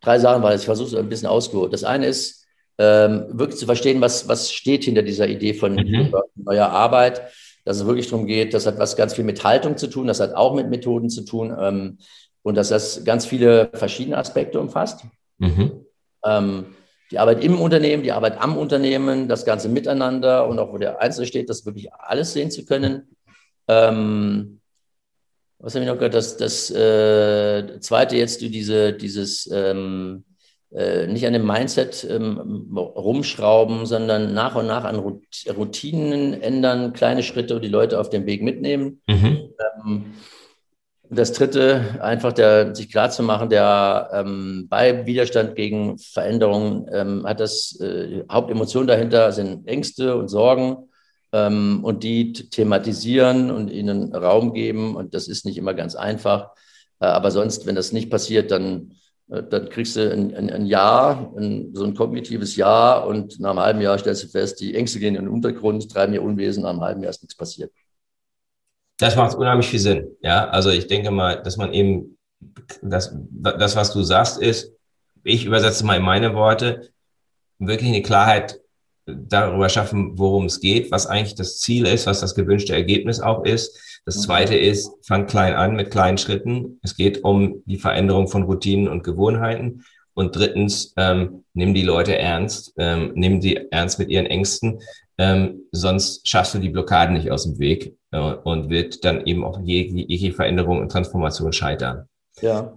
S3: drei Sachen, weil ich versuche es ein bisschen ausgeholt. Das eine ist, ähm, wirklich zu verstehen, was, was steht hinter dieser Idee von mhm. neuer Arbeit, dass es wirklich darum geht, das hat was ganz viel mit Haltung zu tun, das hat auch mit Methoden zu tun ähm, und dass das ganz viele verschiedene Aspekte umfasst. Mhm. Ähm, die Arbeit im Unternehmen, die Arbeit am Unternehmen, das ganze Miteinander und auch wo der Einzelne steht, das wirklich alles sehen zu können. Ähm, was habe ich noch gehört? Das, das äh, zweite jetzt, du diese, dieses ähm, äh, nicht an dem Mindset ähm, rumschrauben, sondern nach und nach an Routinen ändern, kleine Schritte und die Leute auf dem Weg mitnehmen. Mhm. Ähm, das dritte, einfach der, sich klarzumachen, der ähm, bei Widerstand gegen Veränderungen ähm, hat das äh, Hauptemotion dahinter sind Ängste und Sorgen ähm, und die thematisieren und ihnen Raum geben. Und das ist nicht immer ganz einfach. Äh, aber sonst, wenn das nicht passiert, dann, äh, dann kriegst du ein, ein, ein Jahr, ein, so ein kognitives Jahr und nach einem halben Jahr stellst du fest, die Ängste gehen in den Untergrund, treiben ihr Unwesen, nach einem halben Jahr ist nichts passiert.
S2: Das macht unheimlich viel Sinn. Ja, also ich denke mal, dass man eben das, das, was du sagst, ist, ich übersetze mal in meine Worte, wirklich eine Klarheit darüber schaffen, worum es geht, was eigentlich das Ziel ist, was das gewünschte Ergebnis auch ist. Das mhm. zweite ist, fang klein an mit kleinen Schritten. Es geht um die Veränderung von Routinen und Gewohnheiten. Und drittens, ähm, nimm die Leute ernst, ähm, nimm die ernst mit ihren Ängsten, ähm, sonst schaffst du die Blockaden nicht aus dem Weg äh, und wird dann eben auch jegliche Veränderung und Transformation scheitern.
S3: Ja.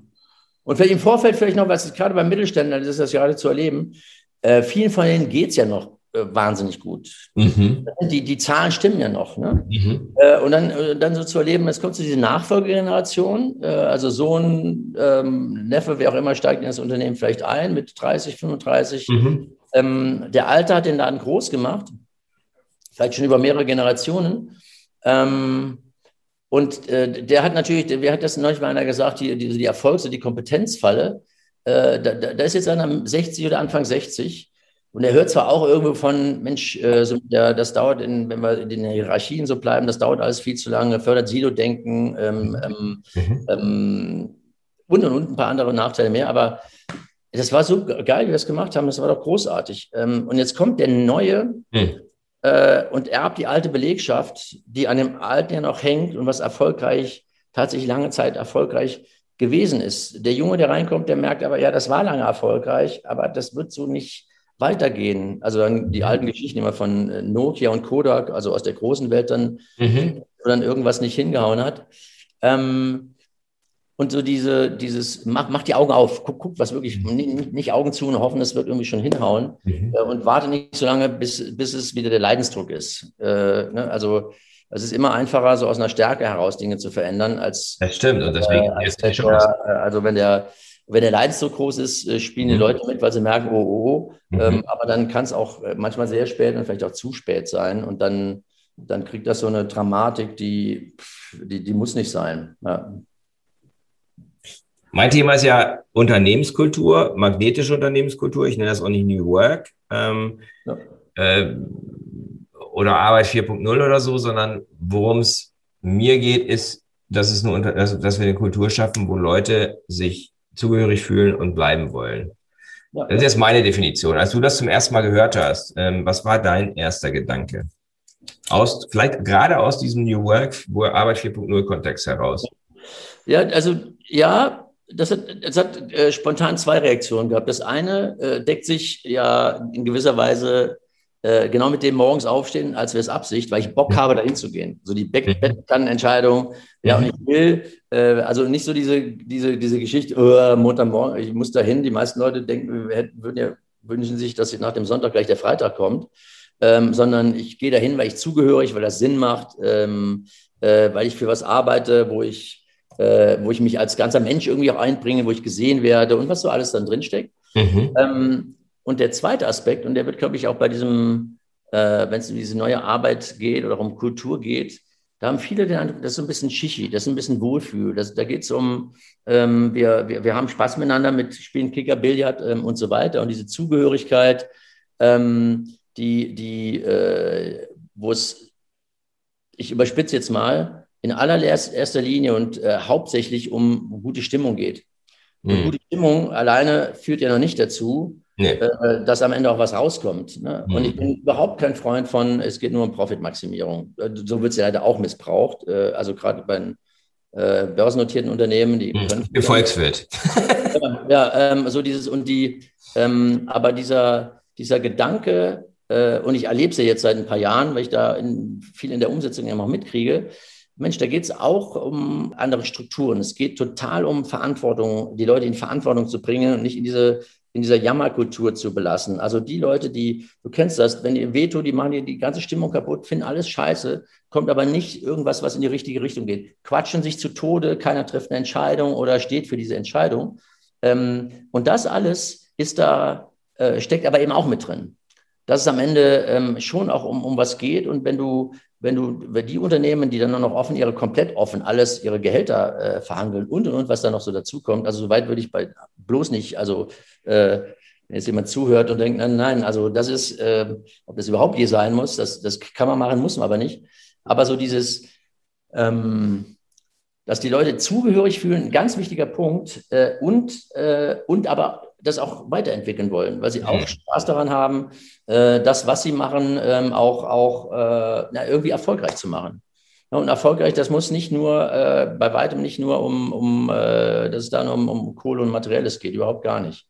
S3: Und vielleicht im Vorfeld vielleicht noch, was gerade beim Mittelständler, das ist das gerade zu erleben, äh, vielen von denen geht es ja noch wahnsinnig gut. Mhm. Die, die Zahlen stimmen ja noch. Ne? Mhm. Äh, und dann, äh, dann so zu erleben, es kommt zu dieser Nachfolgegeneration, äh, also Sohn, ähm, Neffe, wer auch immer, steigt in das Unternehmen vielleicht ein mit 30, 35. Mhm. Ähm, der Alte hat den Laden groß gemacht, vielleicht schon über mehrere Generationen. Ähm, und äh, der hat natürlich, wer hat das neulich mal einer gesagt, die, die, die Erfolgs- und die Kompetenzfalle, äh, da, da, ist jetzt einer 60 oder Anfang 60 und er hört zwar auch irgendwo von, Mensch, äh, so, ja, das dauert, in, wenn wir in den Hierarchien so bleiben, das dauert alles viel zu lange, fördert Silo-Denken ähm, ähm, mhm. ähm, und, und, und ein paar andere Nachteile mehr. Aber das war so geil, wie wir das gemacht haben, das war doch großartig. Ähm, und jetzt kommt der Neue mhm. äh, und erbt die alte Belegschaft, die an dem Alten ja noch hängt und was erfolgreich, tatsächlich lange Zeit erfolgreich gewesen ist. Der Junge, der reinkommt, der merkt aber, ja, das war lange erfolgreich, aber das wird so nicht weitergehen. Also dann die alten Geschichten immer von äh, Nokia und Kodak, also aus der großen Welt dann, mhm. wo dann irgendwas nicht hingehauen hat. Ähm, und so diese, dieses, mach, mach die Augen auf, guck, guck was wirklich, nicht, nicht Augen zu und hoffen, es wird irgendwie schon hinhauen. Mhm. Äh, und warte nicht so lange, bis, bis es wieder der Leidensdruck ist. Äh, ne? Also es ist immer einfacher, so aus einer Stärke heraus Dinge zu verändern, als.
S2: Das stimmt, und deswegen
S3: äh, ist der, Also wenn der, wenn der Leidensdruck groß ist, äh, spielen die mhm. Leute mit, weil sie merken, oh, oh, oh. Mhm. Ähm, aber dann kann es auch äh, manchmal sehr spät und vielleicht auch zu spät sein. Und dann, dann kriegt das so eine Dramatik, die, die, die muss nicht sein. Ja.
S2: Mein Thema ist ja Unternehmenskultur, magnetische Unternehmenskultur. Ich nenne das auch nicht New Work ähm, ja. äh, oder Arbeit 4.0 oder so, sondern worum es mir geht, ist, dass, es eine, dass, dass wir eine Kultur schaffen, wo Leute sich zugehörig fühlen und bleiben wollen. Ja. Das ist jetzt meine Definition. Als du das zum ersten Mal gehört hast, ähm, was war dein erster Gedanke? Aus, vielleicht gerade aus diesem New Work, wo Arbeit 4.0 Kontext heraus.
S3: Ja, also ja, das hat, das hat äh, spontan zwei Reaktionen gehabt. Das eine äh, deckt sich ja in gewisser Weise äh, genau mit dem morgens aufstehen, als wäre es Absicht, weil ich Bock habe, dahin zu gehen. So die Bettkannenentscheidung, ja, und ich will, äh, also nicht so diese, diese, diese Geschichte, oh, Montagmorgen, ich muss dahin. Die meisten Leute denken, hätten, würden ja wünschen sich, dass nach dem Sonntag gleich der Freitag kommt, ähm, sondern ich gehe dahin, weil ich zugehörig, weil das Sinn macht, ähm, äh, weil ich für was arbeite, wo ich, äh, wo ich mich als ganzer Mensch irgendwie auch einbringe, wo ich gesehen werde und was so alles dann drinsteckt. Mhm. Ähm, und der zweite Aspekt, und der wird, glaube ich, auch bei diesem, äh, wenn es um diese neue Arbeit geht oder um Kultur geht, da haben viele den Eindruck, das ist so ein bisschen Shishi, das ist ein bisschen Wohlfühl. Das, da geht es um, ähm, wir, wir, wir haben Spaß miteinander mit Spielen Kicker, Billard ähm, und so weiter. Und diese Zugehörigkeit, ähm, die, die, äh, wo es, ich überspitze jetzt mal, in allererster Linie und äh, hauptsächlich um gute Stimmung geht. Mhm. Gute Stimmung alleine führt ja noch nicht dazu, nee. äh, dass am Ende auch was rauskommt. Ne? Mhm. Und ich bin überhaupt kein Freund von, es geht nur um Profitmaximierung. Äh, so wird es ja leider auch missbraucht. Äh, also gerade bei den äh, börsennotierten Unternehmen, die
S2: mhm. Gefolgswirt.
S3: ja, ja ähm, so dieses und die, ähm, aber dieser, dieser Gedanke, äh, und ich erlebe es ja jetzt seit ein paar Jahren, weil ich da in, viel in der Umsetzung ja noch mitkriege, Mensch, da geht es auch um andere Strukturen. Es geht total um Verantwortung, die Leute in Verantwortung zu bringen und nicht in diese in dieser Jammerkultur zu belassen. Also die Leute, die, du kennst das, wenn die Veto, die machen dir die ganze Stimmung kaputt, finden alles scheiße, kommt aber nicht irgendwas, was in die richtige Richtung geht. Quatschen sich zu Tode, keiner trifft eine Entscheidung oder steht für diese Entscheidung. Ähm, und das alles ist da, äh, steckt aber eben auch mit drin. Dass es am Ende ähm, schon auch um, um was geht. Und wenn du, wenn du, wenn die Unternehmen, die dann nur noch offen, ihre komplett offen, alles, ihre Gehälter äh, verhandeln und und und, was da noch so dazukommt, also soweit würde ich bei bloß nicht, also äh, wenn jetzt jemand zuhört und denkt, nein, nein, also das ist, äh, ob das überhaupt je sein muss, das, das kann man machen, muss man aber nicht. Aber so dieses, ähm, dass die Leute zugehörig fühlen, ein ganz wichtiger Punkt äh, und, äh, und aber das auch weiterentwickeln wollen, weil sie auch mhm. Spaß daran haben, äh, das, was sie machen, ähm, auch, auch äh, na, irgendwie erfolgreich zu machen. Ja, und erfolgreich, das muss nicht nur, äh, bei weitem nicht nur um, um äh, dass es dann um, um Kohle und Materielles geht, überhaupt gar nicht.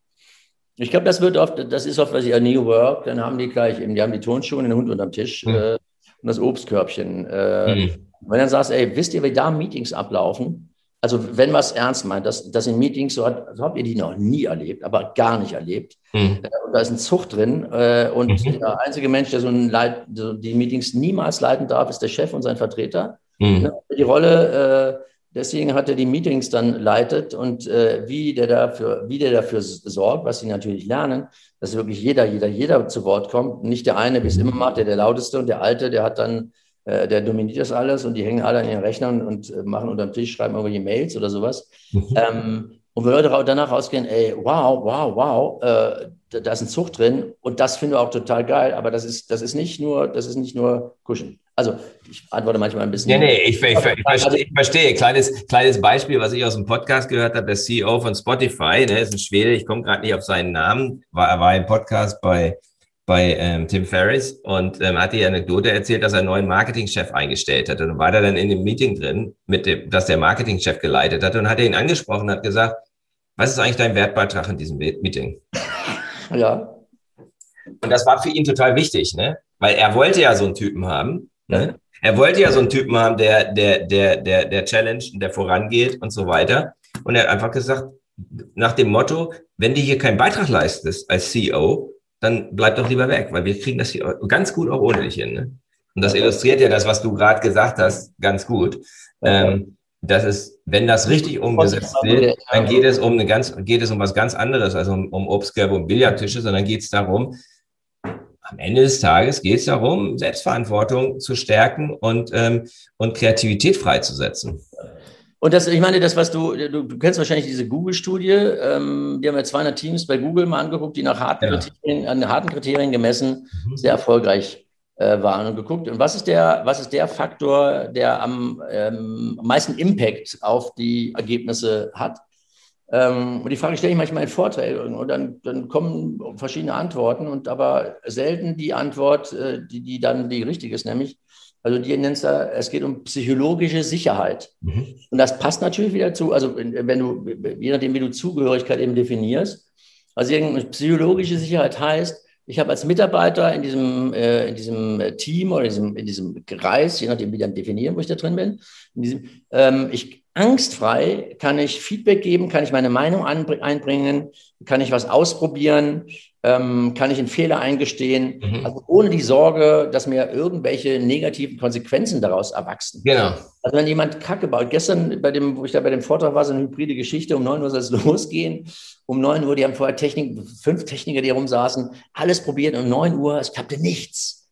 S3: Ich glaube, das wird oft, das ist oft, was ich ja New Work, dann haben die gleich eben, die haben die Tonschuhe und den Hund unterm Tisch mhm. Und das Obstkörbchen. Mhm. Wenn dann sagst, ey, wisst ihr, wie da Meetings ablaufen? Also wenn was ernst meint, das, das in Meetings, so, hat, so habt ihr die noch nie erlebt, aber gar nicht erlebt. Mhm. Und da ist ein Zucht drin äh, und mhm. der einzige Mensch, der so, ein Leit, so die Meetings niemals leiten darf, ist der Chef und sein Vertreter. Mhm. Die Rolle, äh, deswegen hat er die Meetings dann leitet und äh, wie, der dafür, wie der dafür sorgt, was sie natürlich lernen, dass wirklich jeder, jeder, jeder zu Wort kommt. Nicht der eine, wie es immer macht, der der lauteste und der alte, der hat dann äh, der dominiert das alles und die hängen alle an ihren Rechnern und äh, machen unterm Tisch, schreiben irgendwelche Mails oder sowas. Mhm. Ähm, und wenn Leute danach rausgehen, ey, wow, wow, wow, äh, da, ist ein Zucht drin und das finden wir auch total geil, aber das ist, das ist nicht nur, das ist nicht nur Kuschen. Also ich antworte manchmal ein bisschen.
S2: Nee, nee, ich, ich, ich, verstehe, ich verstehe. Kleines, kleines Beispiel, was ich aus dem Podcast gehört habe, der CEO von Spotify, ne, ist ein Schwede, ich komme gerade nicht auf seinen Namen, war, war im Podcast bei bei ähm, Tim Ferriss und ähm, hat die Anekdote erzählt, dass er einen neuen Marketingchef eingestellt hat. Und war da dann in dem Meeting drin, mit dem, das der Marketingchef geleitet hat und hat er ihn angesprochen und hat gesagt, was ist eigentlich dein Wertbeitrag in diesem Meeting?
S3: Ja.
S2: Und das war für ihn total wichtig, ne? Weil er wollte ja so einen Typen haben. Ne? Er wollte ja so einen Typen haben, der, der, der, der, der Challenge, der vorangeht und so weiter. Und er hat einfach gesagt, nach dem Motto, wenn du hier keinen Beitrag leistest als CEO, dann bleib doch lieber weg, weil wir kriegen das hier ganz gut auch ohne dich hin. Ne? Und das illustriert ja das, was du gerade gesagt hast, ganz gut. Ähm, das ist, wenn das richtig umgesetzt wird, dann geht es um eine ganz, geht es um was ganz anderes, also um, um Obstkörbe und Billardtische, sondern geht es darum, am Ende des Tages geht es darum, Selbstverantwortung zu stärken und, ähm, und Kreativität freizusetzen.
S3: Und das, ich meine, das, was du, du, du kennst wahrscheinlich diese Google-Studie, ähm, die haben ja 200 Teams bei Google mal angeguckt, die nach harten, ja. Kriterien, an harten Kriterien gemessen mhm. sehr erfolgreich äh, waren und geguckt. Und was ist der, was ist der Faktor, der am ähm, meisten Impact auf die Ergebnisse hat? Ähm, und die Frage stelle ich manchmal in Vorträgen und dann, dann kommen verschiedene Antworten und aber selten die Antwort, äh, die, die dann die richtige ist, nämlich also die nennt es es geht um psychologische Sicherheit. Mhm. Und das passt natürlich wieder zu, also wenn du, je nachdem, wie du Zugehörigkeit eben definierst. Also psychologische Sicherheit heißt, ich habe als Mitarbeiter in diesem, äh, in diesem Team oder in diesem, in diesem Kreis, je nachdem, wie dann definieren, wo ich da drin bin, in diesem, ähm, ich angstfrei kann ich Feedback geben, kann ich meine Meinung einbringen, kann ich was ausprobieren, ähm, kann ich einen Fehler eingestehen, mhm. also ohne die Sorge, dass mir irgendwelche negativen Konsequenzen daraus erwachsen.
S2: Genau.
S3: Also wenn jemand Kacke baut, gestern bei dem, wo ich da bei dem Vortrag war, so eine hybride Geschichte, um 9 Uhr soll es losgehen, um 9 Uhr, die haben vorher Technik, fünf Techniker, die rumsaßen, alles probiert, um 9 Uhr, es klappte nichts.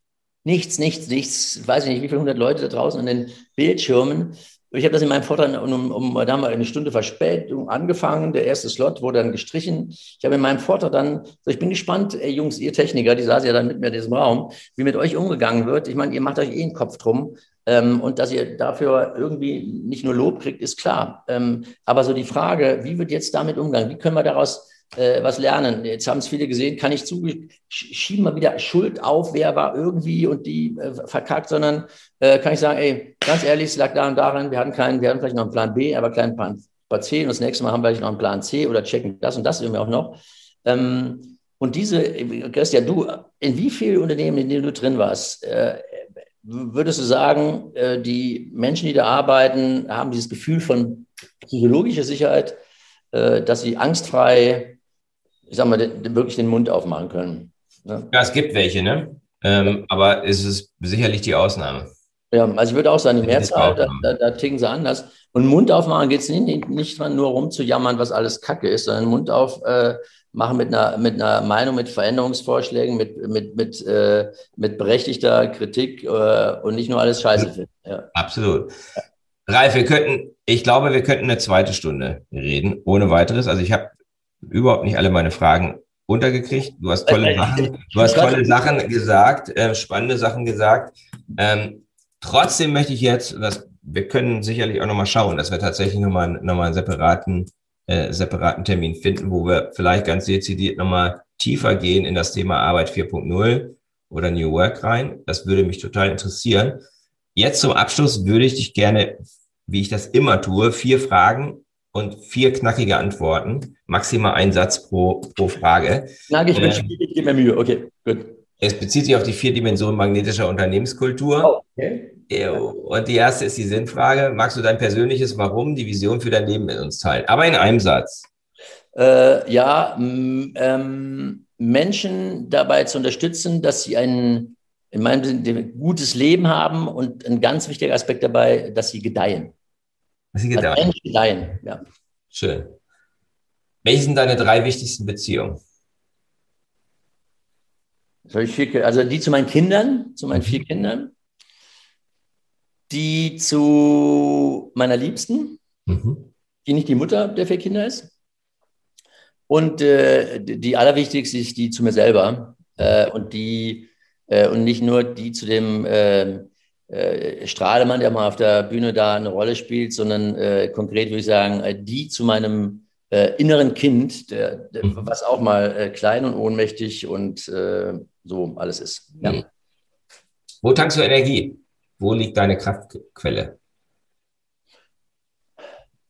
S3: Nichts, nichts, nichts. Ich weiß nicht, wie viele hundert Leute da draußen an den Bildschirmen. Ich habe das in meinem Vortrag um, um, da haben wir eine Stunde Verspätung angefangen. Der erste Slot wurde dann gestrichen. Ich habe in meinem Vortrag dann, so ich bin gespannt, ey Jungs, ihr Techniker, die saßen ja dann mit mir in diesem Raum, wie mit euch umgegangen wird. Ich meine, ihr macht euch eh einen Kopf drum. Ähm, und dass ihr dafür irgendwie nicht nur Lob kriegt, ist klar. Ähm, aber so die Frage, wie wird jetzt damit umgegangen? Wie können wir daraus äh, was lernen. Jetzt haben es viele gesehen, kann ich zu, schieben wir wieder Schuld auf, wer war irgendwie und die äh, verkackt, sondern äh, kann ich sagen, ey, ganz ehrlich, es lag daran, daran, wir hatten keinen, wir hatten vielleicht noch einen Plan B, aber keinen Plan, Plan C und das nächste Mal haben wir vielleicht noch einen Plan C oder checken das und das irgendwie auch noch. Ähm, und diese, Christian, du, in wie vielen Unternehmen, in denen du drin warst, äh, würdest du sagen, äh, die Menschen, die da arbeiten, haben dieses Gefühl von psychologischer Sicherheit, äh, dass sie angstfrei ich sag mal, den, wirklich den Mund aufmachen können.
S2: Ne? Ja, es gibt welche, ne? Ähm, aber es ist sicherlich die Ausnahme.
S3: Ja, also ich würde auch sagen, die Mehrzahl, da, da, da ticken sie anders. Und Mund aufmachen geht es nicht, nicht nur rumzujammern, was alles Kacke ist, sondern Mund auf äh, mit einer, mit einer Meinung, mit Veränderungsvorschlägen, mit, mit, mit, äh, mit berechtigter Kritik äh, und nicht nur alles Scheiße finden.
S2: Ja. Absolut. Ralf, wir könnten, ich glaube, wir könnten eine zweite Stunde reden, ohne weiteres. Also ich habe überhaupt nicht alle meine Fragen untergekriegt. Du hast tolle Sachen, du hast tolle Sachen gesagt, äh, spannende Sachen gesagt. Ähm, trotzdem möchte ich jetzt, das, wir können sicherlich auch nochmal schauen, dass wir tatsächlich nochmal noch mal einen separaten, äh, separaten Termin finden, wo wir vielleicht ganz dezidiert nochmal tiefer gehen in das Thema Arbeit 4.0 oder New Work rein. Das würde mich total interessieren. Jetzt zum Abschluss würde ich dich gerne, wie ich das immer tue, vier Fragen und vier knackige Antworten, maximal ein Satz pro, pro Frage.
S3: Knackig, äh, ich gebe mir Mühe. Okay, gut.
S2: Es bezieht sich auf die vier Dimensionen magnetischer Unternehmenskultur. Oh, okay. Und die erste ist die Sinnfrage. Magst du dein persönliches Warum, die Vision für dein Leben mit uns teilen? Aber in einem Satz.
S3: Äh, ja, ähm, Menschen dabei zu unterstützen, dass sie ein, in meinem Sinne, gutes Leben haben und ein ganz wichtiger Aspekt dabei, dass sie gedeihen.
S2: Sie gedeihen.
S3: Dass Menschen gedeihen, ja.
S2: Schön. Welche sind deine drei wichtigsten Beziehungen?
S3: Also die zu meinen Kindern, zu meinen mhm. vier Kindern, die zu meiner Liebsten, mhm. die nicht die Mutter der vier Kinder ist. Und äh, die allerwichtigste ist die zu mir selber. Äh, und die äh, und nicht nur die zu dem äh, äh, Strahlemann, der mal auf der Bühne da eine Rolle spielt, sondern äh, konkret würde ich sagen, die zu meinem inneren Kind, der, der, mhm. was auch mal klein und ohnmächtig und so alles ist. Ja. Mhm.
S2: Wo tankst du Energie? Wo liegt deine Kraftquelle?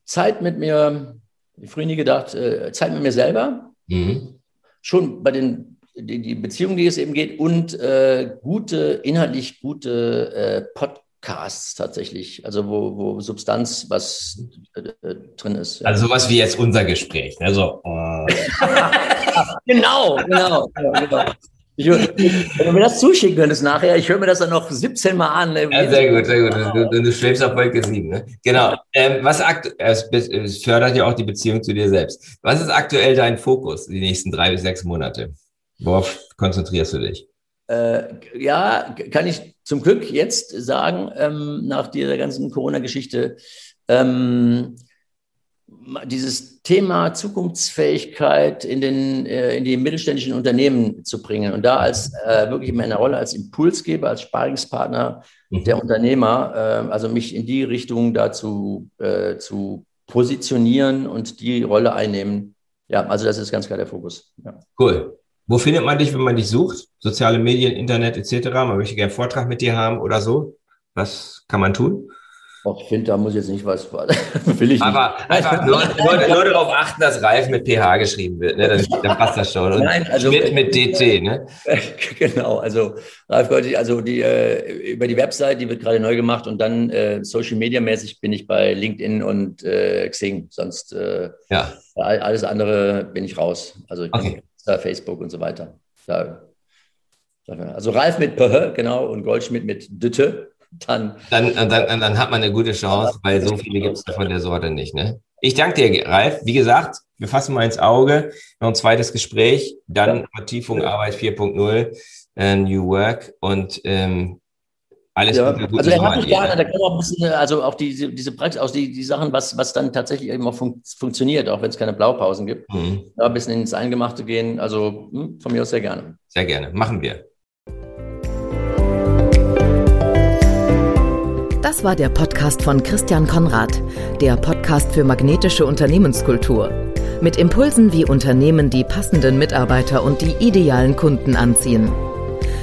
S3: Zeit mit mir, ich früher nie gedacht, äh, Zeit mit mir selber. Mhm. Schon bei den die, die Beziehung, die es eben geht, und äh, gute, inhaltlich gute äh, Podcasts tatsächlich, also wo, wo Substanz was äh, äh drin ist.
S2: Also sowas wie jetzt unser Gespräch. Also,
S3: genau, genau, genau, genau. Ich, wenn du mir das zuschicken könntest nachher, ich höre mir das dann noch 17 Mal an.
S2: Ja, sehr gut, sehr gut. Du, du, du schwebst auf Wolke 7. Ne? Genau. Ähm, was es, es fördert ja auch die Beziehung zu dir selbst. Was ist aktuell dein Fokus die nächsten drei bis sechs Monate? Worauf konzentrierst du dich?
S3: Äh, ja, kann ich zum Glück jetzt sagen, ähm, nach dieser ganzen Corona-Geschichte, ähm, dieses Thema Zukunftsfähigkeit in, den, äh, in die mittelständischen Unternehmen zu bringen und da als äh, wirklich in meiner Rolle als Impulsgeber, als Sparingspartner mhm. der Unternehmer, äh, also mich in die Richtung dazu äh, zu positionieren und die Rolle einnehmen. Ja, also das ist ganz klar der Fokus. Ja.
S2: Cool. Wo findet man dich, wenn man dich sucht? Soziale Medien, Internet etc. Man möchte gerne einen Vortrag mit dir haben oder so. Was kann man tun?
S3: ich finde, da muss jetzt nicht was. Will ich
S2: Aber nicht. einfach nur, nur, nur, darauf achten, dass Ralf mit PH geschrieben wird. Ne? Dann, dann passt das schon. Und Nein, also, mit, mit DT. Ne?
S3: Genau, also Ralf also die, äh, über die Website, die wird gerade neu gemacht und dann äh, Social Media mäßig bin ich bei LinkedIn und äh, Xing. Sonst äh, ja. alles andere bin ich raus. Also ich okay. Bin Facebook und so weiter. Da, also Ralf mit PH, genau, und Goldschmidt mit Dütte
S2: dann, dann, dann, dann, hat man eine gute Chance, weil so viele gibt es von der Sorte nicht. Ne? Ich danke dir, Ralf. Wie gesagt, wir fassen mal ins Auge. Noch ein zweites Gespräch, dann ja. Vertiefung Arbeit 4.0, äh, New Work und ähm, alles
S3: ja. gute Also er hat mich gerne, da kann auch ein bisschen, also auch diese, diese Praxis, auch die, die Sachen, was, was dann tatsächlich eben auch fun funktioniert, auch wenn es keine Blaupausen gibt. Mhm. Da ein bisschen ins Eingemachte gehen. Also hm, von mir aus sehr gerne.
S2: Sehr gerne. Machen wir.
S1: Das war der Podcast von Christian Konrad, der Podcast für magnetische Unternehmenskultur. Mit Impulsen, wie Unternehmen die passenden Mitarbeiter und die idealen Kunden anziehen.